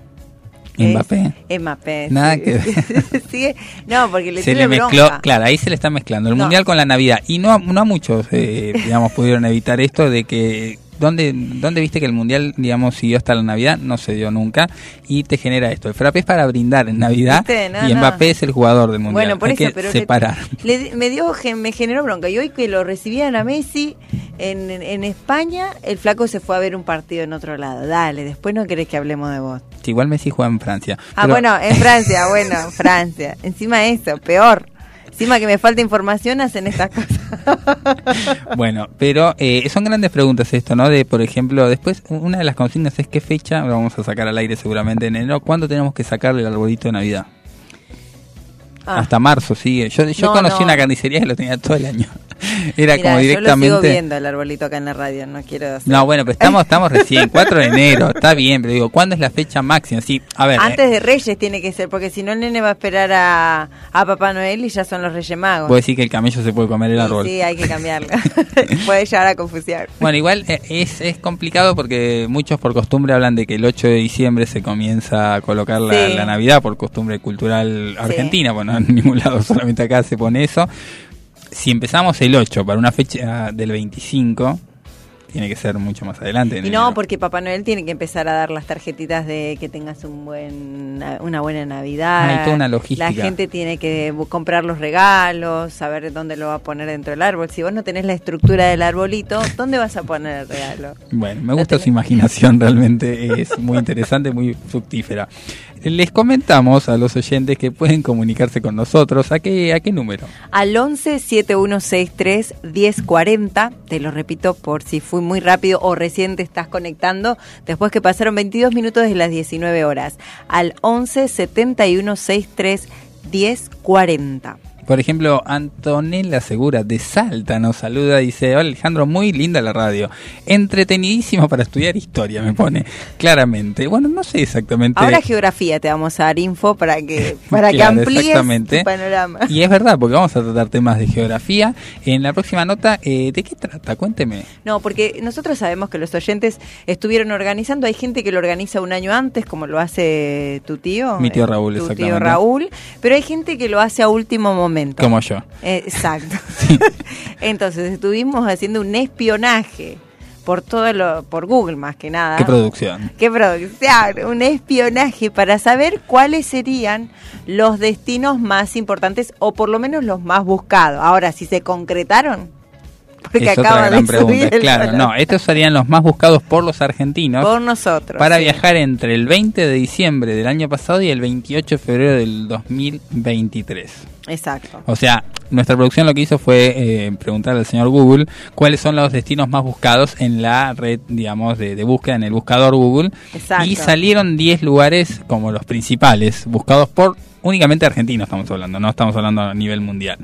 Mbappé. Mbappé. Nada sí. que ver. Sigue- no, porque le se le mezcló, bronca. claro, ahí se le está mezclando el No. mundial con la Navidad. Y no, a- no a muchos, eh, digamos, pudieron evitar esto de que. ¿Dónde, ¿Dónde viste que el mundial, digamos, siguió hasta la Navidad? No se dio nunca. Y te genera esto. El frappé es para brindar en Navidad. Y no. Mbappé es el jugador del mundial. Bueno, por Hay eso, que pero separar. le- me dio, me generó bronca. Y hoy que lo recibían a Messi en, en- en España, el flaco se fue a ver un partido en otro lado. Dale, después no querés que hablemos de vos. Igual Messi juega en Francia. Ah, Pero- bueno, en Francia, bueno, Francia. Encima de eso, peor. Encima que me falta información, hacen estas cosas. Bueno, pero eh, son grandes preguntas esto, ¿no? De, por ejemplo, después una de las consignas es qué fecha, lo vamos a sacar al aire seguramente en enero, ¿cuándo tenemos que sacarle el arbolito de Navidad? Ah. Hasta marzo sigue. Yo, yo No, conocí no. una carnicería que lo tenía todo el año. Era como Yo lo sigo directamente... viendo el arbolito acá en la radio, no quiero... hacer- No, bueno, pero estamos, estamos recién, 4 de enero, está bien, pero digo, ¿cuándo es la fecha máxima? Sí, a ver, eh, Antes de Reyes tiene que ser, porque si no el nene va a esperar a, a Papá Noel y ya son los Reyes Magos. puedo decir que el camello se puede comer el árbol. Sí, hay que cambiarlo. Puede llegar a confusión. Bueno, igual eh, es, es complicado porque muchos por costumbre hablan de que el 8 de diciembre se comienza a colocar la, Sí. la Navidad por costumbre cultural argentina. Bueno, en ningún lado, solamente acá se pone eso. Si empezamos el 8 para una fecha del 25, tiene que ser mucho más adelante. Y enero. no, porque Papá Noel tiene que empezar a dar las tarjetitas de que tengas un buen, una buena Navidad. Hay toda una logística. La gente tiene que comprar los regalos, saber dónde lo va a poner dentro del árbol. Si vos no tenés la estructura del arbolito, ¿dónde vas a poner el regalo? Bueno, me gusta su imaginación, realmente es muy interesante, muy fructífera. Les comentamos a los oyentes que pueden comunicarse con nosotros. ¿A qué, a qué número? Al 11 7163 1040, te lo repito por si fui muy rápido o recién te estás conectando, después que pasaron 22 minutos de las 19 horas. Al 11 7163 1040. Por ejemplo, Antonella Segura de Salta nos saluda y dice, hola Alejandro, muy linda la radio. Entretenidísimo para estudiar historia, me pone claramente. Bueno, no sé exactamente. Ahora geografía te vamos a dar info para que para que amplíes exactamente. tu panorama. Y es verdad, porque vamos a tratar temas de geografía. En la próxima nota, eh, ¿de qué trata? Cuénteme. No, porque nosotros sabemos que los oyentes estuvieron organizando, hay gente que lo organiza un año antes, como lo hace tu tío. Mi tío eh, Raúl, Tu tío exactamente. Raúl, pero hay gente que lo hace a último momento. Como yo. Eh, exacto. Entonces estuvimos haciendo un espionaje por todo lo, por Google más que nada. ¿Qué producción? ¿Qué producción? Un espionaje para saber cuáles serían los destinos más importantes o por lo menos los más buscados. Ahora, si se concretaron, porque es otra acaba de gran pregunta. Claro, no, estos serían los más buscados por los argentinos Por nosotros. para sí. viajar entre el 20 de diciembre del año pasado y el 28 de febrero del 2023. Exacto. O sea, nuestra producción lo que hizo fue eh, preguntarle al señor Google cuáles son los destinos más buscados en la red, digamos, de, de búsqueda, en el buscador Google. Exacto. Y salieron 10 lugares como los principales, buscados por únicamente argentinos, estamos hablando, no estamos hablando a nivel mundial.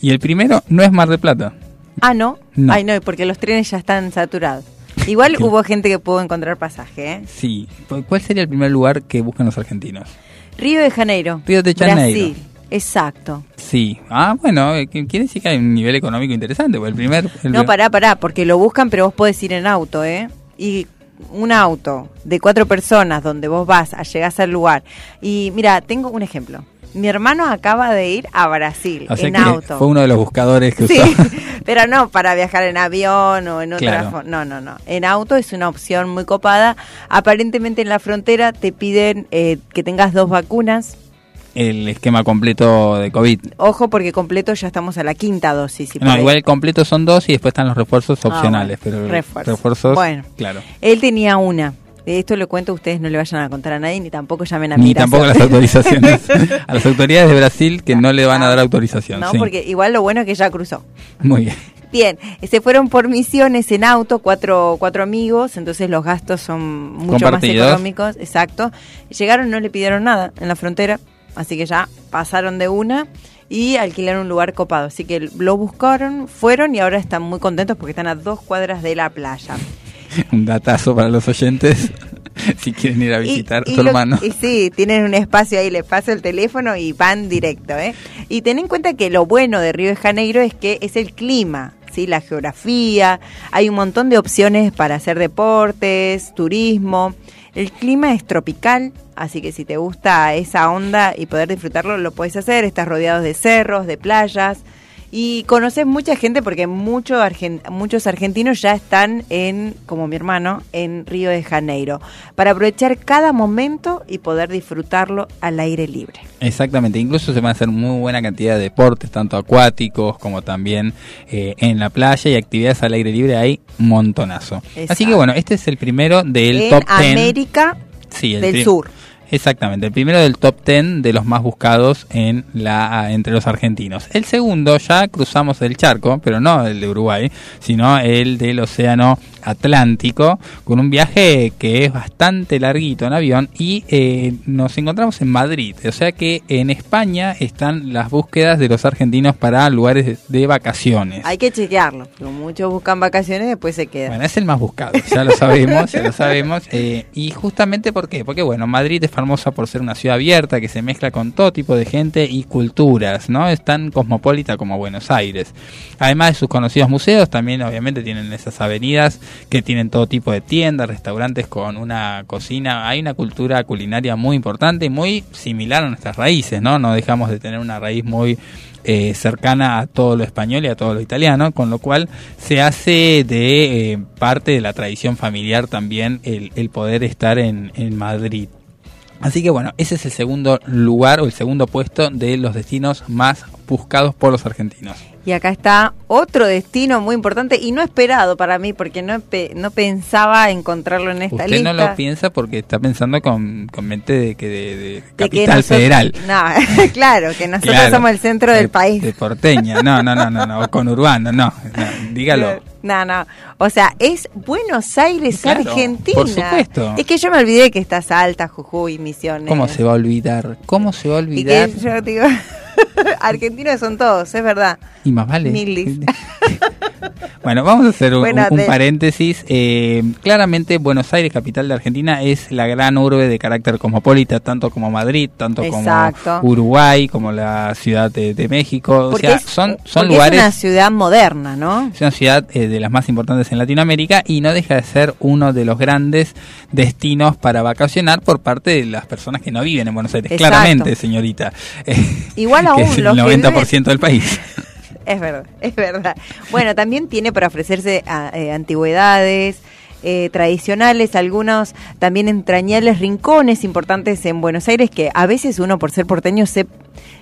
Y el primero no es Mar del Plata. Ah, ¿no? No. Ay, no, porque los trenes ya están saturados. Igual hubo gente que pudo encontrar pasaje, ¿eh? Sí. ¿Cuál sería el primer lugar que buscan los argentinos? Río de Janeiro. Río de Janeiro. Brasil. Exacto. Sí. Ah, bueno, eh, quiere decir que hay un nivel económico interesante. porque el primer. el No, pará, pará, porque lo buscan, pero vos podés ir en auto, ¿eh? Y un auto de cuatro personas donde vos vas, a llegás al lugar. Y mira, tengo un ejemplo. Mi hermano acaba de ir a Brasil O sea en auto. fue uno de los buscadores que Sí, usó. pero no para viajar en avión o en otra Claro. No, no, no. En auto es una opción muy copada. Aparentemente en la frontera te piden eh, que tengas dos vacunas. El esquema completo de COVID. Ojo porque completo ya estamos a la quinta dosis. no, igual el completo son dos y después están los refuerzos Ah, opcionales. bueno. pero Refuerzo. refuerzos. Bueno. Claro. Él tenía una. Esto lo cuento, ustedes no le vayan a contar a nadie ni tampoco llamen a Ni migración. tampoco las autorizaciones. a las autoridades de Brasil que no le van a dar autorización. no, sí. porque igual lo bueno es que ya cruzó. Muy bien. Bien, se fueron por misiones en auto, cuatro, cuatro amigos, entonces los gastos son mucho más económicos, exacto. Llegaron, no le pidieron nada en la frontera, así que ya pasaron de una y alquilaron un lugar copado. Así que lo buscaron, fueron y ahora están muy contentos porque están a dos cuadras de la playa. Un datazo para los oyentes. si quieren ir a visitar y tu lo- hermano. y sí, tienen un espacio ahí, les paso el teléfono y van directo, ¿eh? Y ten en cuenta que lo bueno de Río de Janeiro es que es el clima, ¿sí? La geografía, hay un montón de opciones para hacer deportes, turismo. El clima es tropical, así que si te gusta esa onda y poder disfrutarlo, lo puedes hacer. Estás rodeado de cerros, de playas. Y conoces mucha gente porque mucho argen- muchos argentinos ya están en, como mi hermano, en Río de Janeiro, para aprovechar cada momento y poder disfrutarlo al aire libre. Exactamente, incluso se van a hacer muy buena cantidad de deportes, tanto acuáticos como también eh, en la playa y actividades al aire libre hay un montonazo. Así Exacto. que bueno, este es el primero del en top 10. América Sí, el del Sur. Exactamente, el primero del top 10 de los más buscados en la entre los argentinos. El segundo ya cruzamos el charco, pero no el de Uruguay, sino el del Océano Atlántico, con un viaje que es bastante larguito en avión y eh, nos encontramos en Madrid. O sea que en España están las búsquedas de los argentinos para lugares de, vacaciones. Hay que chequearlo. Muchos buscan vacaciones y después se quedan. Bueno, es el más buscado, ya lo sabemos, ya lo sabemos. eh, y justamente ¿por qué? Porque bueno, Madrid es famosa por ser una ciudad abierta que se mezcla con todo tipo de gente y culturas, ¿no? Es tan cosmopolita como Buenos Aires. Además de sus conocidos museos, también obviamente tienen esas avenidas que tienen todo tipo de tiendas, restaurantes con una cocina. Hay una cultura culinaria muy importante y muy similar a nuestras raíces, ¿no? No dejamos de tener una raíz muy eh, cercana a todo lo español y a todo lo italiano, con lo cual se hace de eh, parte de la tradición familiar también el, poder estar en Madrid. Así que bueno, ese es el segundo lugar o el segundo puesto de los destinos más buscados por los argentinos. Y acá está otro destino muy importante y no esperado para mí porque no, no pensaba encontrarlo en esta Usted lista. no lo piensa porque está pensando con, con mente de, que de, de De que capital nosotros- federal. No, claro, que nosotros Claro. somos el centro del De- país. De porteña, no, no, no, no, no, o con urbano, no, no, dígalo. No, no. O sea, es Buenos Aires, Claro, Argentina. por supuesto. Es que yo me olvidé que está Salta, Jujuy, Misiones. ¿Cómo se va a olvidar? ¿Cómo se va a Y olvidar? que yo digo, argentinos son todos, es verdad. Y más vale. Milis. Bueno, vamos a hacer un, Bueno, un de- paréntesis. Eh, claramente Buenos Aires, capital de Argentina, es la gran urbe de carácter cosmopolita, tanto como Madrid, tanto Exacto. como Uruguay, como la Ciudad de, de México. Porque o sea, es- son, son lugares... Es una ciudad moderna, ¿no? Es una ciudad eh, de las más importantes en Latinoamérica y no deja de ser uno de los grandes destinos para vacacionar por parte de las personas que no viven en Buenos Aires. Exacto. Claramente, señorita. Eh, Igual que aún es el los que 90% del país. Es verdad, es verdad. Bueno, también tiene para ofrecerse a- eh, antigüedades, eh, tradicionales, algunos también entrañables rincones importantes en Buenos Aires que a veces uno por ser porteño se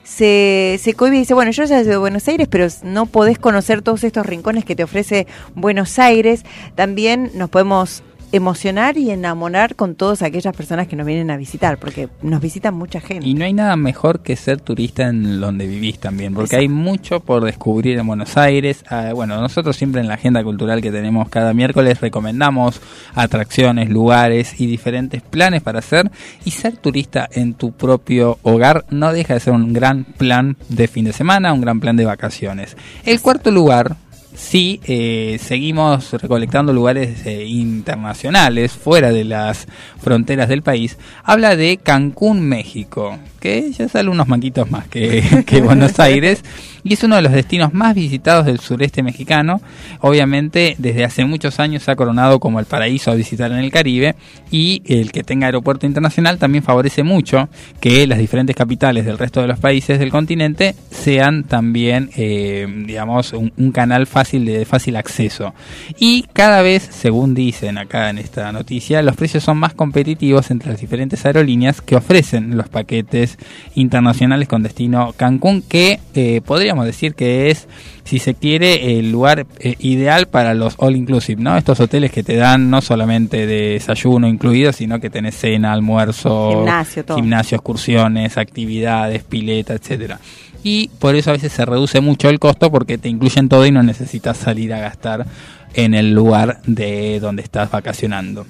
se, se y dice, bueno, yo ya soy de Buenos Aires, pero no podés conocer todos estos rincones que te ofrece Buenos Aires. También nos podemos emocionar y enamorar con todas aquellas personas que nos vienen a visitar, porque nos visitan mucha gente. Y no hay nada mejor que ser turista en donde vivís también, porque hay mucho por descubrir en Buenos Aires. Ah, bueno, nosotros siempre en la agenda cultural que tenemos cada miércoles recomendamos atracciones, lugares y diferentes planes para hacer. Y ser turista en tu propio hogar no deja de ser un gran plan de fin de semana, un gran plan de vacaciones. El cuarto lugar sí eh, seguimos recolectando lugares eh, internacionales fuera de las fronteras del país, habla de Cancún, México, que ya sale unos manquitos más que, que Buenos Aires y es uno de los destinos más visitados del sureste mexicano. Obviamente, desde hace muchos años se ha coronado como el paraíso a visitar en el Caribe y el que tenga aeropuerto internacional también favorece mucho que las diferentes capitales del resto de los países del continente sean también, eh, digamos, un, un canal fácil de fácil acceso. Y cada vez, según dicen acá en esta noticia, los precios son más competitivos entre las diferentes aerolíneas que ofrecen los paquetes internacionales con destino Cancún, que eh, podríamos decir que es, si se quiere, el lugar eh, ideal para los all inclusive, ¿no? Estos hoteles que te dan no solamente desayuno incluido, sino que tenés cena, almuerzo, Gimnasio, todo. gimnasio, excursiones, actividades, pileta, etcétera y por eso a veces se reduce mucho el costo porque te incluyen todo y no necesitas salir a gastar en el lugar de donde estás vacacionando.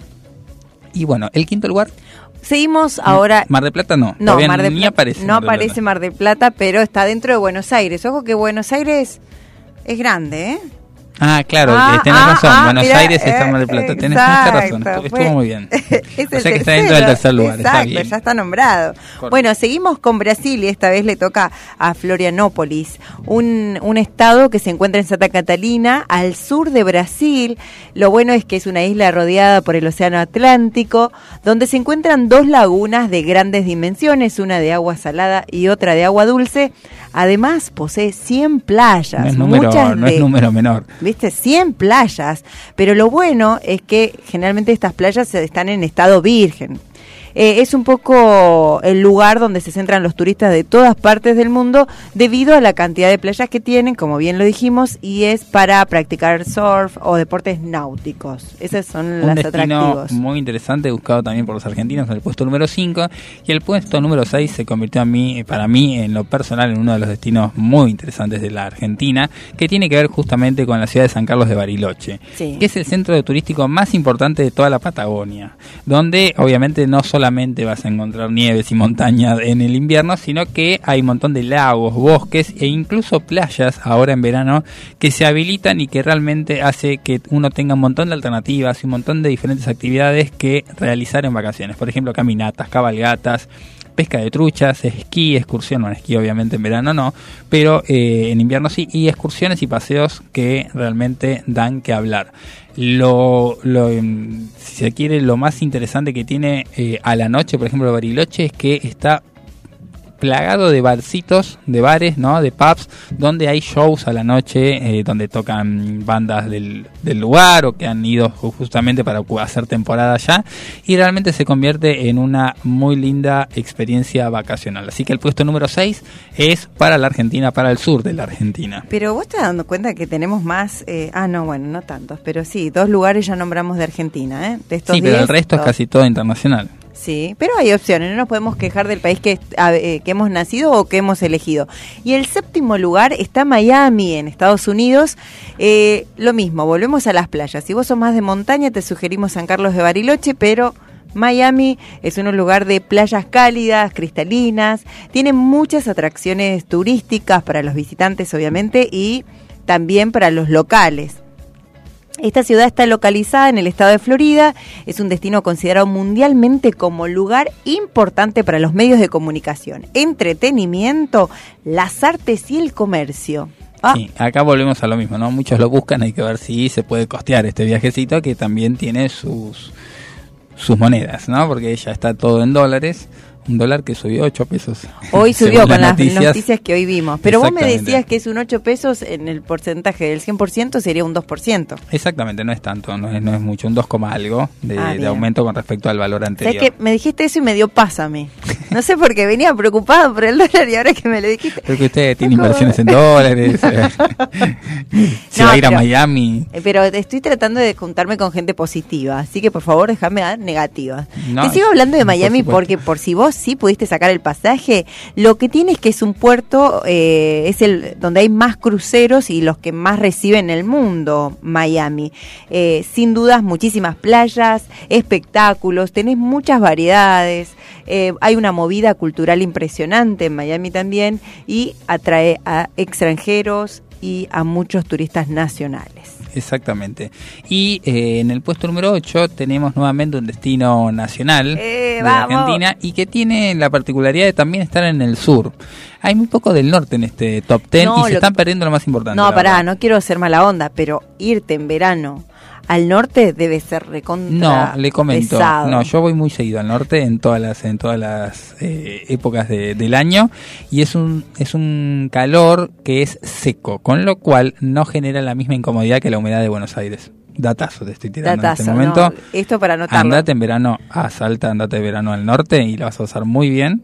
Y bueno, el quinto lugar. Seguimos ahora. Mar de Plata no. No, Mar de ni aparece. No Mar del aparece Mar del Plata, pero está dentro de Buenos Aires. Ojo que Buenos Aires es grande, ¿eh? Ah, claro, Ah, eh, tenés ah, razón. ah, Buenos mirá, Aires está Mar del Plata. Tenés mucha razón. exacto, Estuvo, muy bien. Es o sea que está dentro del tercer lugar. Exacto, está bien. ya está nombrado. Bueno, seguimos con Brasil y esta vez le toca a Florianópolis, un, un estado que se encuentra en Santa Catalina, al sur de Brasil. Lo bueno es que es una isla rodeada por el Océano Atlántico, donde se encuentran dos lagunas de grandes dimensiones, una de agua salada y otra de agua dulce. Además, posee 100 playas, No es número, muchas no de, es número menor. ¿Viste? 100 playas. Pero lo bueno es que generalmente estas playas están en estado virgen. Eh, es un poco el lugar donde se centran los turistas de todas partes del mundo debido a la cantidad de playas que tienen, como bien lo dijimos, y es para practicar surf o deportes náuticos. Esos son un destino atractivos. muy interesante buscado también por los argentinos en el puesto número 5 y el puesto número 6 se convirtió a mí, para mí en lo personal en uno de los destinos muy interesantes de la Argentina que tiene que ver justamente con la ciudad de San Carlos de Bariloche Sí. que es el centro turístico más importante de toda la Patagonia donde obviamente no solamente vas a encontrar nieves y montañas en el invierno sino que hay un montón de lagos, bosques e incluso playas ahora en verano que se habilitan y que realmente hace que uno tenga un montón de alternativas y un montón de diferentes actividades que realizar en vacaciones. Por ejemplo, caminatas, cabalgatas, pesca de truchas, esquí, excursión, bueno, esquí obviamente en verano no, pero eh, en invierno sí, y excursiones y paseos que realmente dan que hablar. Lo, lo, em, si se quiere, lo más interesante que tiene eh, a la noche, por ejemplo, Bariloche, es que está plagado de barcitos, de bares, ¿no? De pubs, donde hay shows a la noche, eh, donde tocan bandas del, del lugar o que han ido ju- justamente para hacer temporada allá y realmente se convierte en una muy linda experiencia vacacional. Así que el puesto número 6 es para la Argentina, para el sur de la Argentina. Pero vos te das dando cuenta que tenemos más, eh, ah no, bueno, no tantos, pero sí, dos lugares ya nombramos de Argentina, ¿eh? De estos Sí, pero el 10, resto es casi todo internacional. Sí, pero hay opciones, no nos podemos quejar del país que, eh, que hemos nacido o que hemos elegido. Y el séptimo lugar está Miami, en Estados Unidos. Eh, lo mismo, volvemos a las playas. Si vos sos más de montaña, te sugerimos San Carlos de Bariloche, pero Miami es un lugar de playas cálidas, cristalinas, tiene muchas atracciones turísticas para los visitantes, obviamente, y también para los locales. Esta ciudad está localizada en el estado de Florida, es un destino considerado mundialmente como lugar importante para los medios de comunicación, entretenimiento, las artes y el comercio. Ah, Sí, acá volvemos a lo mismo, ¿no? Muchos lo buscan, hay que ver si se puede costear este viajecito que también tiene sus sus monedas, ¿no? Porque ya está todo en dólares, un dólar que subió 8 pesos. Hoy subió con las noticias. noticias que hoy vimos. Pero vos me decías que es un 8 pesos en el porcentaje del 100% sería un 2%. Exactamente, no es tanto, no es, no es mucho, un 2, coma algo de, Ah, de aumento con respecto al valor ¿Sabes anterior. que Me dijiste eso y me dio pásame. No sé por qué venía preocupado por el dólar y ahora que me lo dijiste. Creo que usted tiene inversiones en dólares, eh, se No, va a ir a Miami. Eh, Pero estoy tratando de juntarme con gente positiva, así que por favor déjame dar negativas. No, Te sigo hablando de Miami porque por si vos sí pudiste sacar el pasaje, lo que tiene es que es un puerto, eh, es el donde hay más cruceros y los que más reciben en el mundo, Miami. Eh, sin dudas muchísimas playas, espectáculos, tenés muchas variedades, eh, hay una movida cultural impresionante en Miami también y atrae a extranjeros y a muchos turistas nacionales. Exactamente. Y eh, en el puesto número 8 tenemos nuevamente un destino nacional Eh, de vamos. Argentina y que tiene la particularidad de también estar en el sur. Hay muy poco del norte en este top 10 No, y se están que- perdiendo lo más importante. No, pará, verdad. no quiero ser mala onda, pero irte en verano al norte debe ser recontra No, le comento. pesado. No, yo voy muy seguido al norte en todas las en todas las eh, épocas de- del año y es un es un calor que es seco, con lo cual no genera la misma incomodidad que la humedad de Buenos Aires. Datazo te estoy tirando en Datazo, este momento. no, esto para anotarlo. Andate en verano a Salta, andate de verano al norte y la vas a pasar muy bien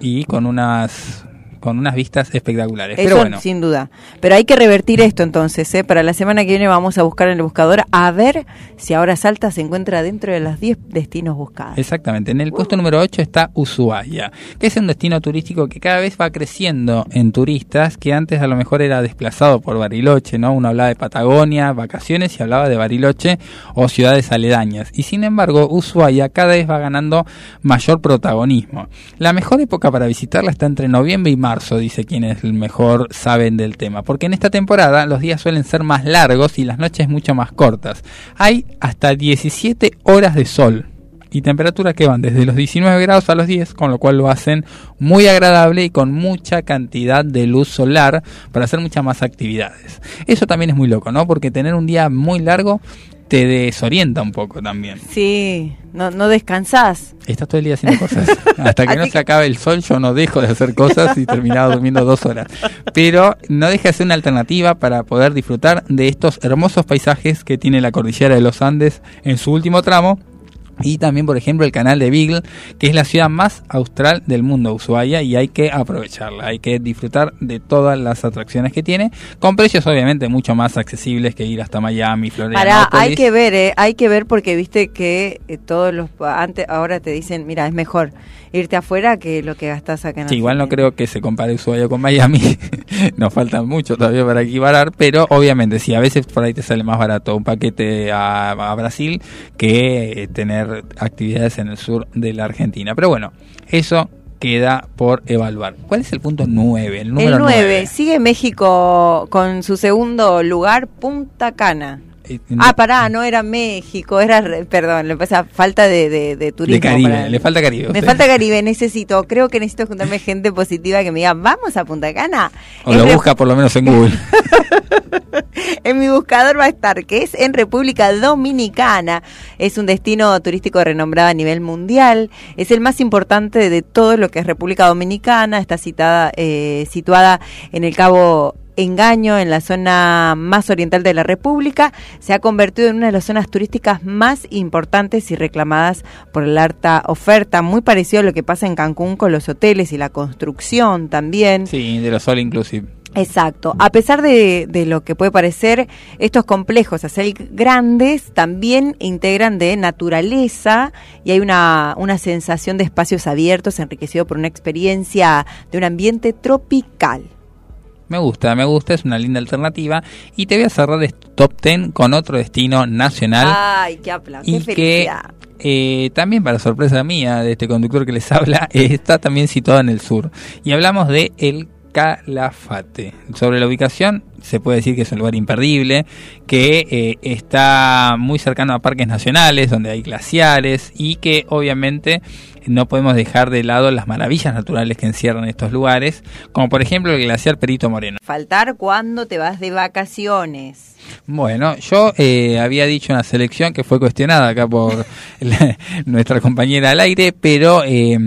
y con unas con unas vistas espectaculares. Eso Pero bueno, sin duda. Pero hay que revertir esto entonces, ¿eh? Para la semana que viene vamos a buscar en el buscador a ver si ahora Salta se encuentra dentro de los 10 destinos buscados. Exactamente. En el puesto número 8 está Ushuaia, que es un destino turístico que cada vez va creciendo en turistas, que antes a lo mejor era desplazado por Bariloche, ¿no? Uno hablaba de Patagonia, vacaciones y hablaba de Bariloche o ciudades aledañas. Y sin embargo, Ushuaia cada vez va ganando mayor protagonismo. La mejor época para visitarla está entre noviembre y marzo, dice quienes mejor saben del tema, porque en esta temporada los días suelen ser más largos y las noches mucho más cortas. Hay hasta 17 horas de sol y temperaturas que van desde los 19 grados a los 10, con lo cual lo hacen muy agradable y con mucha cantidad de luz solar para hacer muchas más actividades. Eso también es muy loco, ¿no? Porque tener un día muy largo te desorienta un poco también. Sí, no, no descansás. Estás todo el día haciendo cosas. Hasta que no se acabe el sol, yo no dejo de hacer cosas y terminaba durmiendo dos horas. Pero no deja de ser una alternativa para poder disfrutar de estos hermosos paisajes que tiene la cordillera de los Andes en su último tramo. Y también, por ejemplo, el canal de Beagle, que es la ciudad más austral del mundo, Ushuaia, y hay que aprovecharla, hay que disfrutar de todas las atracciones que tiene, con precios obviamente mucho más accesibles que ir hasta Miami, Pará, Florianópolis. hay que ver, eh, hay que ver porque viste que eh, todos los antes ahora te dicen, mira, es mejor irte afuera que lo que gastás acá en Sí, igual no creo que se compare Ushuaia con Miami. Nos falta mucho todavía para equiparar, pero obviamente sí, a veces por ahí te sale más barato un paquete a, a Brasil que eh, tener actividades en el sur de la Argentina. Pero bueno, eso queda por evaluar. ¿Cuál es el punto 9? El número El 9, 9. sigue México con su segundo lugar, Punta Cana. Eh, Ah, pará, no era México, era, perdón, le pasa falta de, de, de turismo. de Caribe, para- le falta Caribe. Me falta Caribe, necesito, creo que necesito juntarme gente positiva que me diga, vamos a Punta Cana. O lo re- busca por lo menos en Google. en mi buscador va a estar, que es en República Dominicana. Es un destino turístico renombrado a nivel mundial. Es el más importante de todo lo que es República Dominicana. Está citada, eh, situada en el Cabo Engaño, en la zona más oriental de la República. Se ha convertido en una de las zonas turísticas más importantes y reclamadas por la alta oferta. Muy parecido a lo que pasa en Cancún con los hoteles y la construcción también. Sí, de los All Inclusive. Exacto. A pesar de, de lo que puede parecer, estos complejos, hacer grandes, también integran de naturaleza y hay una, una sensación de espacios abiertos enriquecido por una experiencia de un ambiente tropical. Me gusta, me gusta, es una linda alternativa. Y te voy a cerrar este top 10 con otro destino nacional. Ay, qué aplauso, y qué que felicidad. eh, también para sorpresa mía de este conductor que les habla eh, está también situado en el sur y hablamos de el Calafate sobre la ubicación se puede decir que es un lugar imperdible que eh, está muy cercano a parques nacionales donde hay glaciares y que obviamente no podemos dejar de lado las maravillas naturales que encierran estos lugares, como por ejemplo el glaciar Perito Moreno. Faltar cuando te vas de vacaciones. Bueno, yo eh, había dicho una selección que fue cuestionada acá por la- nuestra compañera al aire, pero eh,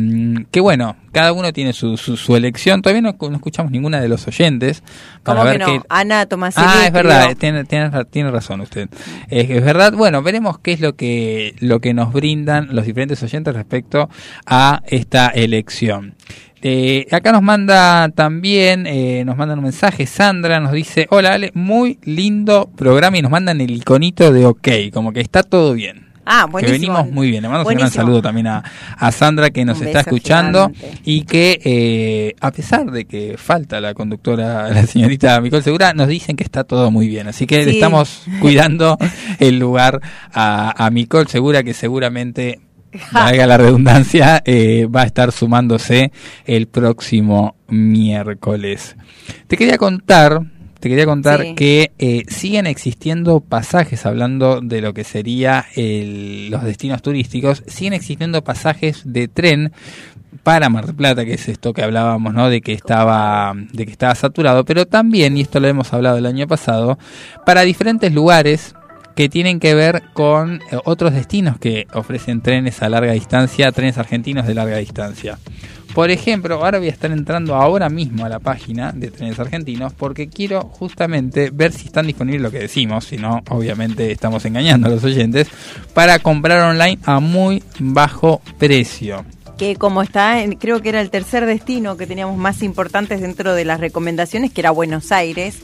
que bueno, cada uno tiene su, su, su elección. Todavía no, no escuchamos ninguna de los oyentes para ¿Cómo que ver no? qué. Ana Tomaselli Ah, es verdad, tiene, tiene, tiene razón usted. Es, es verdad. Bueno, veremos qué es lo que, lo que nos brindan los diferentes oyentes respecto a esta elección. Eh, acá nos manda también, eh, nos mandan un mensaje, Sandra nos dice, hola Ale, muy lindo programa y nos mandan el iconito de OK, como que está todo bien. Ah, Que venimos muy bien. Le mando un gran saludo también a, a Sandra que nos está escuchando gigante. y que eh, a pesar de que falta la conductora, la señorita Micol Segura, nos dicen que está todo muy bien. Así que le estamos cuidando el lugar a, a Micol Segura que seguramente, valga la redundancia, eh, va a estar sumándose el próximo miércoles. Te quería contar... Te quería contar Sí. que eh, siguen existiendo pasajes, hablando de lo que sería el- los destinos turísticos, siguen existiendo pasajes de tren para Mar del Plata, que es esto que hablábamos, ¿no? De que estaba, de que estaba saturado, pero también, y esto lo hemos hablado el año pasado, para diferentes lugares que tienen que ver con eh, otros destinos que ofrecen trenes a larga distancia, trenes argentinos de larga distancia. Por ejemplo, ahora voy a estar entrando ahora mismo a la página de trenes argentinos porque quiero justamente ver si están disponibles lo que decimos, si no, obviamente estamos engañando a los oyentes, para comprar online a muy bajo precio. que como está, en- creo que era el tercer destino que teníamos más importantes dentro de las recomendaciones, que era Buenos Aires,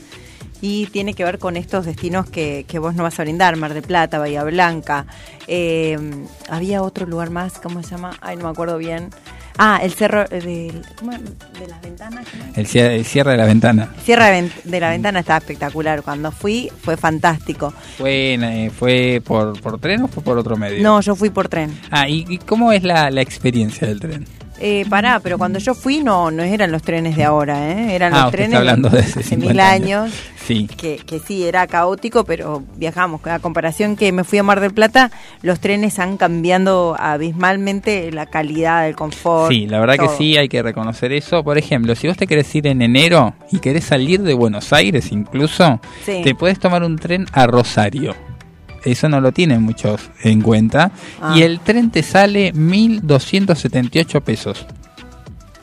y tiene que ver con estos destinos que, vos no vas a brindar, Mar del Plata, Bahía Blanca. Eh, había otro lugar más, ¿cómo se llama? Ay, no me acuerdo bien. Ah, el cerro eh, de las ventanas. El cierre, el cierre de la ventana. Cierre de, ven- de la ventana estaba espectacular. Cuando fui fue fantástico. ¿Fue, eh, fue por, por tren o fue por otro medio? No, yo fui por tren. Ah, ¿y, y cómo es la, la experiencia del tren? Eh, pará, pero cuando yo fui no no eran los trenes de ahora, ¿eh? eran Ah, los trenes hablando de hace hace mil 50 años. años. Sí. Que, que sí, era caótico, pero viajamos. A comparación que me fui a Mar del Plata, los trenes han cambiando abismalmente la calidad, el confort. Sí, la verdad que sí, hay que reconocer eso. Por ejemplo, si vos te querés ir en enero y querés salir de Buenos Aires incluso, Sí. te puedes tomar un tren a Rosario. Eso no lo tienen muchos en cuenta. Ah. Y el tren te sale 1.278 pesos.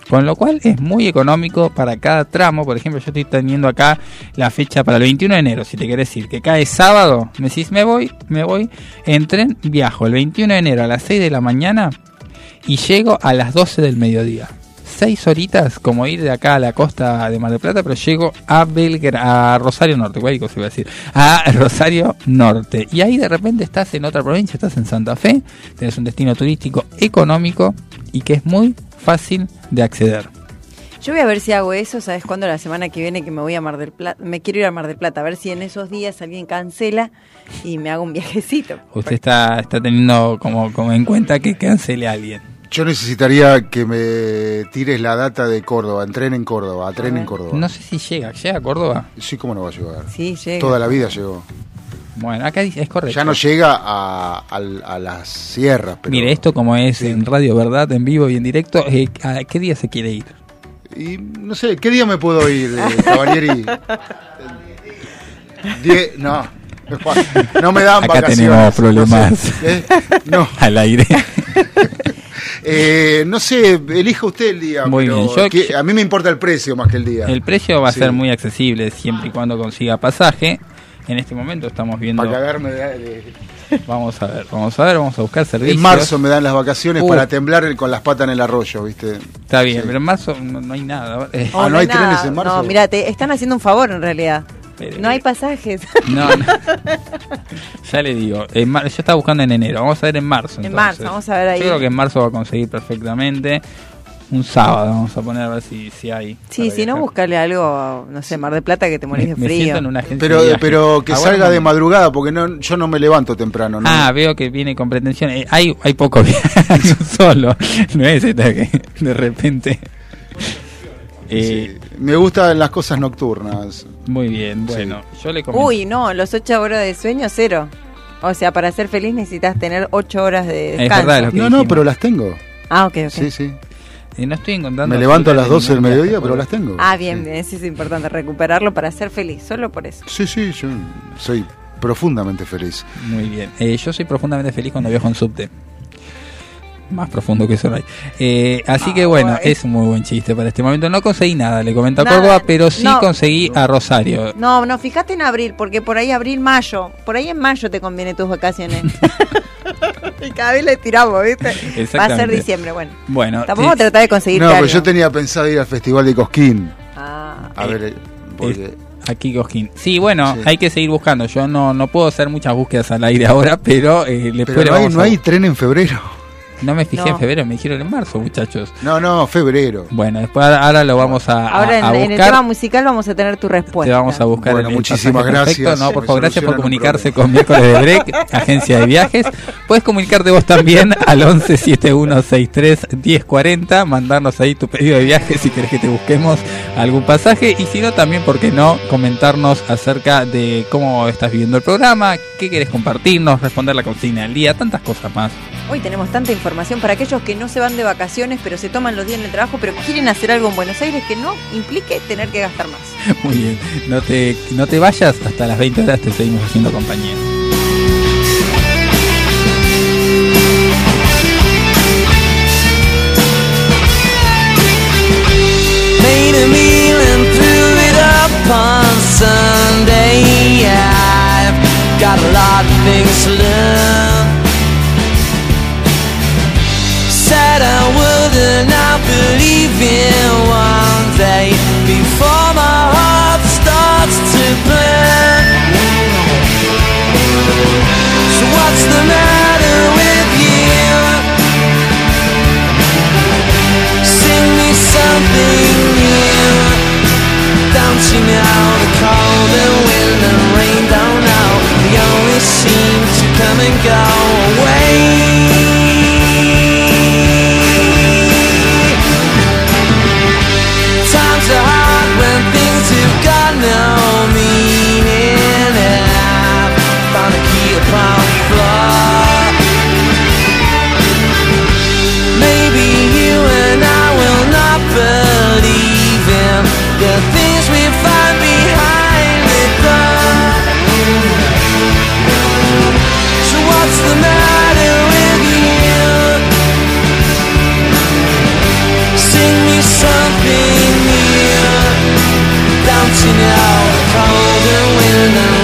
Con lo cual es muy económico para cada tramo. Por ejemplo, yo estoy teniendo acá la fecha para el 21 de enero. Si te querés ir, que cae sábado, me decís, me voy, me voy en tren, viajo el 21 de enero a las 6 de la mañana y llego a las 12 del mediodía. Seis horitas como ir de acá a la costa de Mar del Plata, pero llego a Belgra a Rosario Norte, cualquier cosa iba a decir, a Rosario Norte. Y ahí de repente estás en otra provincia, estás en Santa Fe, tenés un destino turístico económico y que es muy fácil de acceder. Yo voy a ver si hago eso, ¿sabes cuándo? La semana que viene que me voy a Mar del Plata. Me quiero ir a Mar del Plata, a ver si en esos días alguien cancela y me hago un viajecito. Usted está, está teniendo como, como en cuenta que cancele a alguien. Yo necesitaría que me tires la data de Córdoba, en tren en Córdoba, a tren en Córdoba. No sé si llega, ¿llega a Córdoba? Sí, ¿cómo no va a llegar? Sí, llega. Toda la vida llegó. Bueno, acá es correcto. Ya no llega a, las sierras, pero... Mire, esto como es en Radio Verdad, en vivo y en directo, eh, ¿a qué día se quiere ir? Y no sé, ¿qué día me puedo ir, eh, Cavalieri? Die- no, no me dan Acá vacaciones. tenemos problemas No, sé, ¿eh? No, al aire. eh, no sé, elija usted el día. Muy pero bien, yo- que- a mí me importa el precio más que el día. El precio va a Sí. ser muy accesible siempre y cuando consiga pasaje. En este momento estamos viendo. Para cagarme de- de- Vamos a ver, vamos a ver, vamos a buscar servicios. En marzo me dan las vacaciones Uh. para temblar con las patas en el arroyo, ¿viste? Está bien, Sí. pero en marzo no, no hay nada. Eh, Ah, ¿no hay nada. trenes en marzo? No, mira, te están haciendo un favor en realidad. Pero- No hay pasajes. no, no. ya le digo, en mar- yo estaba buscando en enero, vamos a ver en marzo. En entonces. marzo, vamos a ver ahí. Yo creo que en marzo va a conseguir perfectamente. Un sábado vamos a poner a ver si, si hay. Sí, si no, buscarle algo, no sé, Mar de Plata que te morís de Me frío. siento en una agencia Pero, de pero que Ah, salga bueno, de madrugada, porque no, yo no me levanto temprano. ¿no? Ah, veo que viene con pretensión. Eh, hay, hay poco viaje solo. No es esta que de repente. Eh, Sí, Me gustan las cosas nocturnas. Muy bien, bueno, yo le comento. Uy, no, los ocho horas de sueño, cero. O sea, para ser feliz necesitas tener ocho horas de Es descanso. verdad lo que No, no, pero las tengo. Ah, ok, ok. Sí, sí. Y no estoy encontrando. Me levanto a las 12 del mediodía, pero las tengo. Ah, bien, bien. Sí, es importante recuperarlo para ser feliz, solo por eso. Sí, sí, yo soy profundamente feliz. Muy bien. Eh, yo soy profundamente feliz cuando viajo en subte. Más profundo que eso no hay. Eh, así Ah, que bueno, es un muy buen chiste para este momento. No conseguí nada, le comento a Nada, Córdoba, pero sí no. conseguí a Rosario. No, no, fíjate en abril, porque por ahí abril, mayo. Por ahí en mayo te conviene tus vacaciones. y cada vez le tiramos, ¿viste? Va a ser diciembre, bueno. Bueno, Tampoco vamos a sí. tratar de conseguir No, pero yo tenía pensado ir al Festival de Cosquín. Ah. A ver, eh, porque... Aquí Cosquín. Sí, bueno, hay que seguir buscando. Yo no, no puedo hacer muchas búsquedas al aire ahora, pero eh, después Pero le no hay, no a- hay tren en febrero. No me fijé No. en febrero, me dijeron en marzo, muchachos. No, no, febrero. Bueno, después ahora- lo vamos a, a- Ahora en, a en el buscar. tema musical vamos a tener tu respuesta. Te vamos a buscar Bueno, el- el muchísimas pasaje perfecto. gracias. No, por favor, gracias por comunicarse con miércoles de break, agencia de viajes. Puedes comunicarte vos también al 11 7163 1040, mandarnos ahí tu pedido de viaje si querés que te busquemos algún pasaje y si no también, ¿por qué no? Comentarnos acerca de cómo estás viviendo el programa, qué querés compartirnos, responder la consigna del día, tantas cosas más. Hoy tenemos tanta información para aquellos que no se van de vacaciones, pero se toman los días en el trabajo, pero quieren hacer algo en Buenos Aires que no implique tener que gastar más. Muy bien, no te, no te vayas, hasta las 20 horas te seguimos haciendo compañía. Made a meal and threw it up on Sunday. I've got a lot of things to learn. Said I would and I believe in one day before my heart starts to burn. So what's the matter with you? Sing me something new. Don't you know the cold and wind and rain don't know? They always seem to come and go away. Chasing out the cold and wind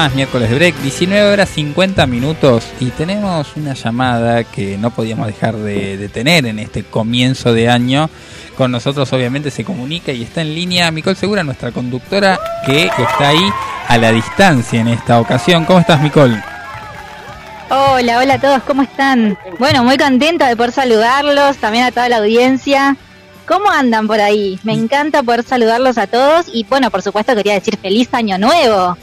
más miércoles de break, 19 horas 50 minutos y tenemos una llamada que no podíamos dejar de, de tener en este comienzo de año. Con nosotros obviamente se comunica y está en línea Micol Segura, nuestra conductora, que está ahí a la distancia en esta ocasión. ¿Cómo estás, Micol? Hola, hola a todos, ¿cómo están? Bueno, muy contenta de poder saludarlos, también a toda la audiencia. ¿Cómo andan por ahí? Me encanta poder saludarlos a todos y bueno, por supuesto quería decir feliz año nuevo.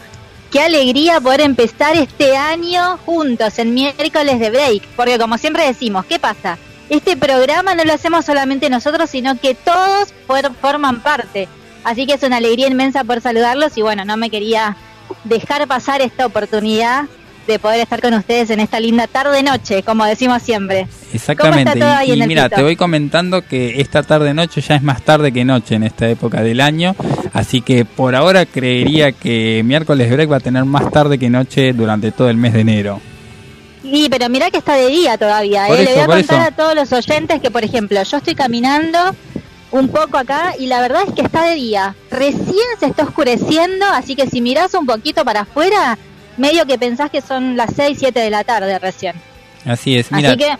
Qué alegría poder empezar este año juntos en miércoles de break, porque como siempre decimos, ¿qué pasa? Este programa no lo hacemos solamente nosotros, sino que todos for- forman parte. Así que es una alegría inmensa poder saludarlos y bueno, no me quería dejar pasar esta oportunidad de poder estar con ustedes en esta linda tarde-noche, como decimos siempre. Exactamente. ¿Cómo está todo ahí y en y el mira, pito? te voy comentando que esta tarde noche ya es más tarde que noche en esta época del año, así que por ahora creería que miércoles break va a tener más tarde que noche durante todo el mes de enero. Sí, pero mira que está de día todavía. ¿eh? eso, Le voy a contar eso. a todos los oyentes que, por ejemplo, yo estoy caminando un poco acá y la verdad es que está de día. Recién se está oscureciendo, así que si mirás un poquito para afuera, medio que pensás que son las 6, 7 de la tarde recién. Así es, mira, así que,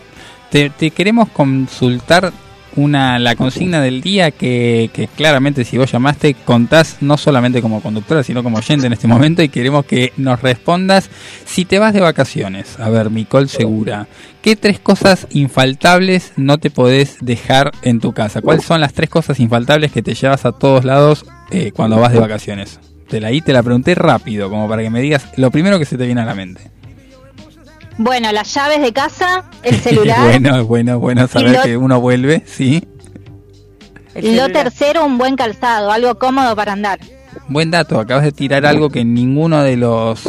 te, te queremos consultar una la consigna del día que, que claramente si vos llamaste contás no solamente como conductora sino como oyente en este momento y queremos que nos respondas si te vas de vacaciones a ver Micol Segura ¿qué tres cosas infaltables no te podés dejar en tu casa? ¿cuáles son las tres cosas infaltables que te llevas a todos lados eh, cuando vas de vacaciones? Te la, ahí te la pregunté rápido como para que me digas lo primero que se te viene a la mente bueno, las llaves de casa, el celular. bueno, bueno, bueno saber lo- que uno vuelve, sí. Lo tercero, un buen calzado, algo cómodo para andar. Buen dato, acabas de tirar algo que ninguno de los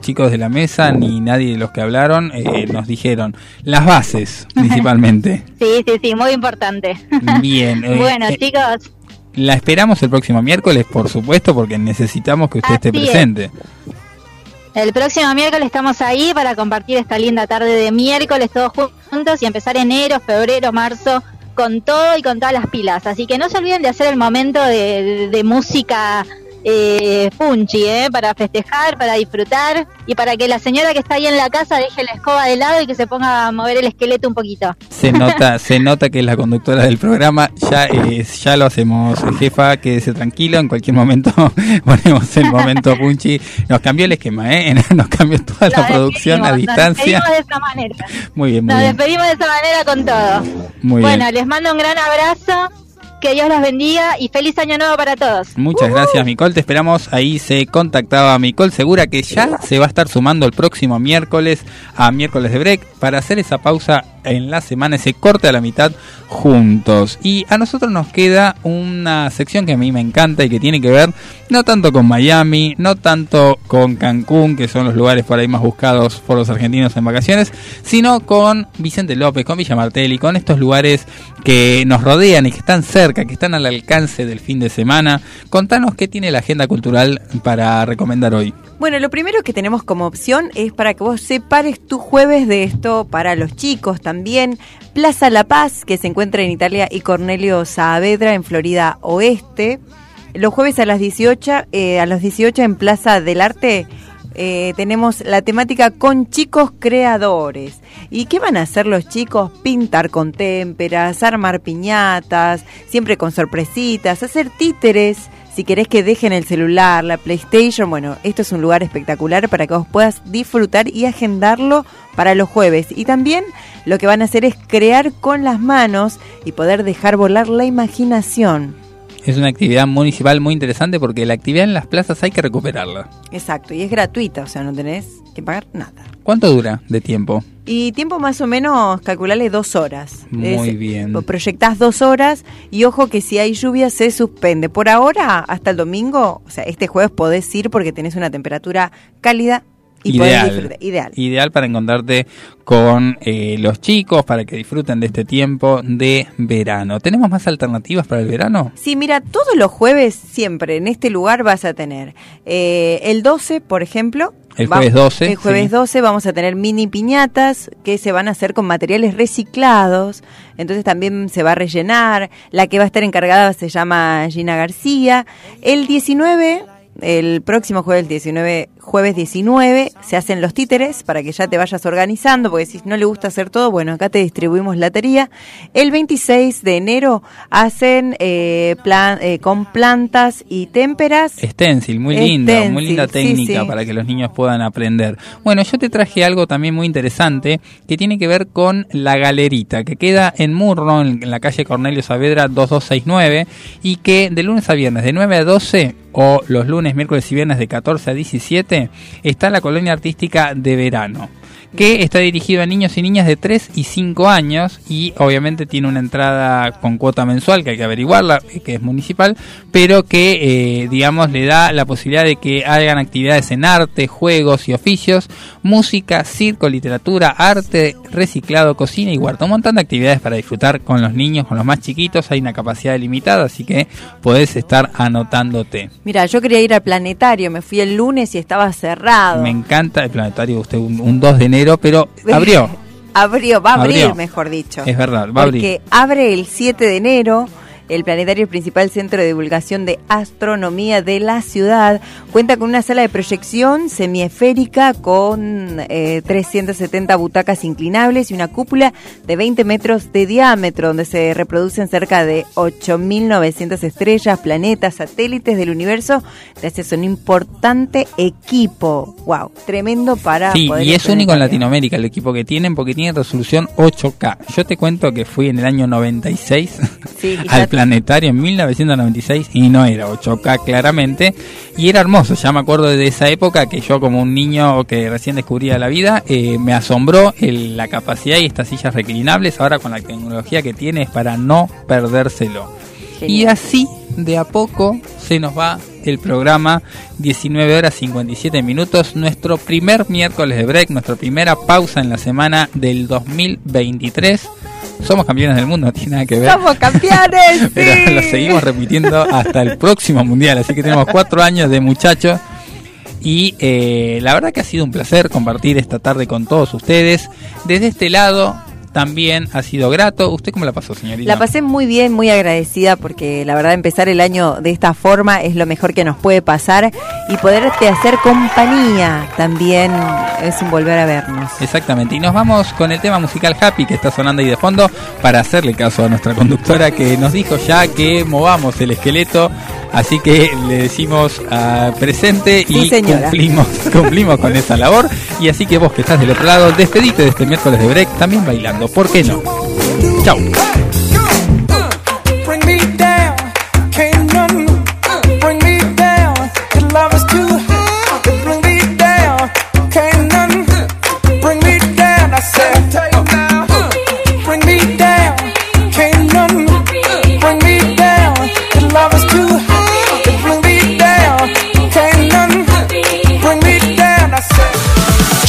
chicos de la mesa ni nadie de los que hablaron eh, nos dijeron. Las bases, principalmente. Sí, sí, sí, muy importante. Bien. eh, bueno, eh, chicos, La esperamos el próximo miércoles, por supuesto, porque necesitamos que usted esté es. presente. El próximo miércoles estamos ahí para compartir esta linda tarde de miércoles todos juntos y empezar enero, febrero, marzo con todo y con todas las pilas. Así que no se olviden de hacer el momento de música eh, punchy, ¿eh? para festejar, para disfrutar y para que la señora que está ahí en la casa deje la escoba de lado y que se ponga a mover el esqueleto un poquito. Se nota, se nota que es la conductora del programa. Ya, eh, ya lo hacemos, jefa, quédese tranquilo. En cualquier momento ponemos el momento punchy. Nos cambió el esquema, ¿eh? Nos cambió toda la producción a despedimos, Nos distancia. despedimos de esa manera. Muy bien, muy Nos bien. despedimos de esa manera con todo. Muy bueno, bien. les mando un gran abrazo. Que Dios los bendiga y feliz año nuevo para todos. Muchas gracias, Micol. Te esperamos. Ahí se contactaba Micol Segura, que ya se va a estar sumando el próximo miércoles a miércoles de break para hacer esa pausa en la semana, ese corte a la mitad juntos. Y a nosotros nos queda una sección que a mí me encanta y que tiene que ver no tanto con Miami, no tanto con Cancún, que son los lugares por ahí más buscados por los argentinos en vacaciones, sino con Vicente López, con Villa Martelli, con estos lugares que nos rodean y que están cerca, que están al alcance del fin de semana. Contanos qué tiene la agenda cultural para recomendar hoy. Bueno, lo primero que tenemos como opción es para que vos separes tu jueves de esto para los chicos también. Plaza La Paz, que se encuentra en Italia, y Cornelio Saavedra en Florida Oeste. Los jueves a las 18, eh, a las 18 en Plaza del Arte eh, tenemos la temática con chicos creadores. ¿Y qué van a hacer los chicos? Pintar con témperas, armar piñatas, siempre con sorpresitas, hacer títeres. Si querés que dejen el celular, la PlayStation, bueno, esto es un lugar espectacular para que vos puedas disfrutar y agendarlo para los jueves. Y también lo que van a hacer es crear con las manos y poder dejar volar la imaginación. Es una actividad municipal muy interesante porque la actividad en las plazas hay que recuperarla. Exacto, y es gratuita, o sea, no tenés que pagar nada. ¿Cuánto dura de tiempo? Y tiempo más o menos, calculale dos horas. Muy Es- bien. Proyectás dos horas y ojo que si hay lluvia se suspende. Por ahora, hasta el domingo, o sea, este jueves podés ir porque tenés una temperatura cálida y Ideal. disfrutar. Ideal. Ideal para encontrarte con eh, los chicos, para que disfruten de este tiempo de verano. ¿Tenemos más alternativas para el verano? Sí, mira, todos los jueves siempre en este lugar vas a tener eh, el 12, por ejemplo. El jueves 12, El jueves sí. 12 vamos a tener mini piñatas que se van a hacer con materiales reciclados. Entonces también se va a rellenar. La que va a estar encargada se llama Gina García. El 19 el próximo jueves 19, jueves 19 se hacen los títeres para que ya te vayas organizando, porque si no le gusta hacer todo, bueno, acá te distribuimos la tería. El 26 de enero hacen eh, plan, eh, con plantas y témperas. Stencil, muy linda, muy linda técnica sí. para que los niños puedan aprender. Bueno, yo te traje algo también muy interesante que tiene que ver con la galerita, que queda en Murro, en la calle Cornelio Saavedra 2269, y que de lunes a viernes, de 9 a 12, o los lunes, miércoles y viernes de 14 a 17, está la colonia artística de verano que está dirigido a niños y niñas de 3 y 5 años y obviamente tiene una entrada con cuota mensual que hay que averiguarla, que es municipal, pero que eh, digamos le da la posibilidad de que hagan actividades en arte, juegos y oficios, música, circo, literatura, arte, reciclado, cocina y huerto. Un montón de actividades para disfrutar con los niños, con los más chiquitos, hay una capacidad limitada, así que podés estar anotándote. Mira, yo quería ir al planetario, me fui el lunes y estaba cerrado. Me encanta el planetario, usted un, un 2 de enero, pero abrió. Abrió, va a abrir, Abrió. mejor dicho. Es verdad, va a abrir. Porque abre el 7 de enero. El planetario, el principal centro de divulgación de astronomía de la ciudad, cuenta con una sala de proyección semiesférica con eh, 370 butacas inclinables y una cúpula de 20 metros de diámetro, donde se reproducen cerca de 8.900 estrellas, planetas, satélites del universo, gracias a un importante equipo. ¡Wow! Tremendo para Sí, poder y es único en planetario. Latinoamérica el equipo que tienen porque tiene resolución 8K. Yo te cuento que fui en el año 96 Sí, al ya- planetario en 1996 y no era 8K claramente y era hermoso. Ya me acuerdo de esa época que yo como un niño que recién descubría la vida eh, me asombró el- la capacidad y estas sillas reclinables ahora con la tecnología que tiene es para no perdérselo. Y así de a poco se nos va el programa 19 horas 57 minutos, nuestro primer miércoles de break, nuestra primera pausa en la semana del 2023. Somos campeones del mundo, no tiene nada que ver. ¡Somos campeones! Pero sí! lo seguimos repitiendo hasta el próximo mundial, así que tenemos cuatro años de muchachos. Y eh, la verdad que ha sido un placer compartir esta tarde con todos ustedes. Desde este lado también ha sido grato. ¿Usted cómo la pasó, señorita? La pasé muy bien, muy agradecida porque la verdad empezar el año de esta forma es lo mejor que nos puede pasar y poderte hacer compañía también es un volver a vernos. Exactamente, y nos vamos con el tema musical Happy que está sonando ahí de fondo para hacerle caso a nuestra conductora que nos dijo ya que movamos el esqueleto, así que le decimos ah, presente Sí, y señora. cumplimos, cumplimos con esa labor. Y así que vos que estás del otro lado, despedite de este miércoles de break también bailando, ¿por qué no? Chau.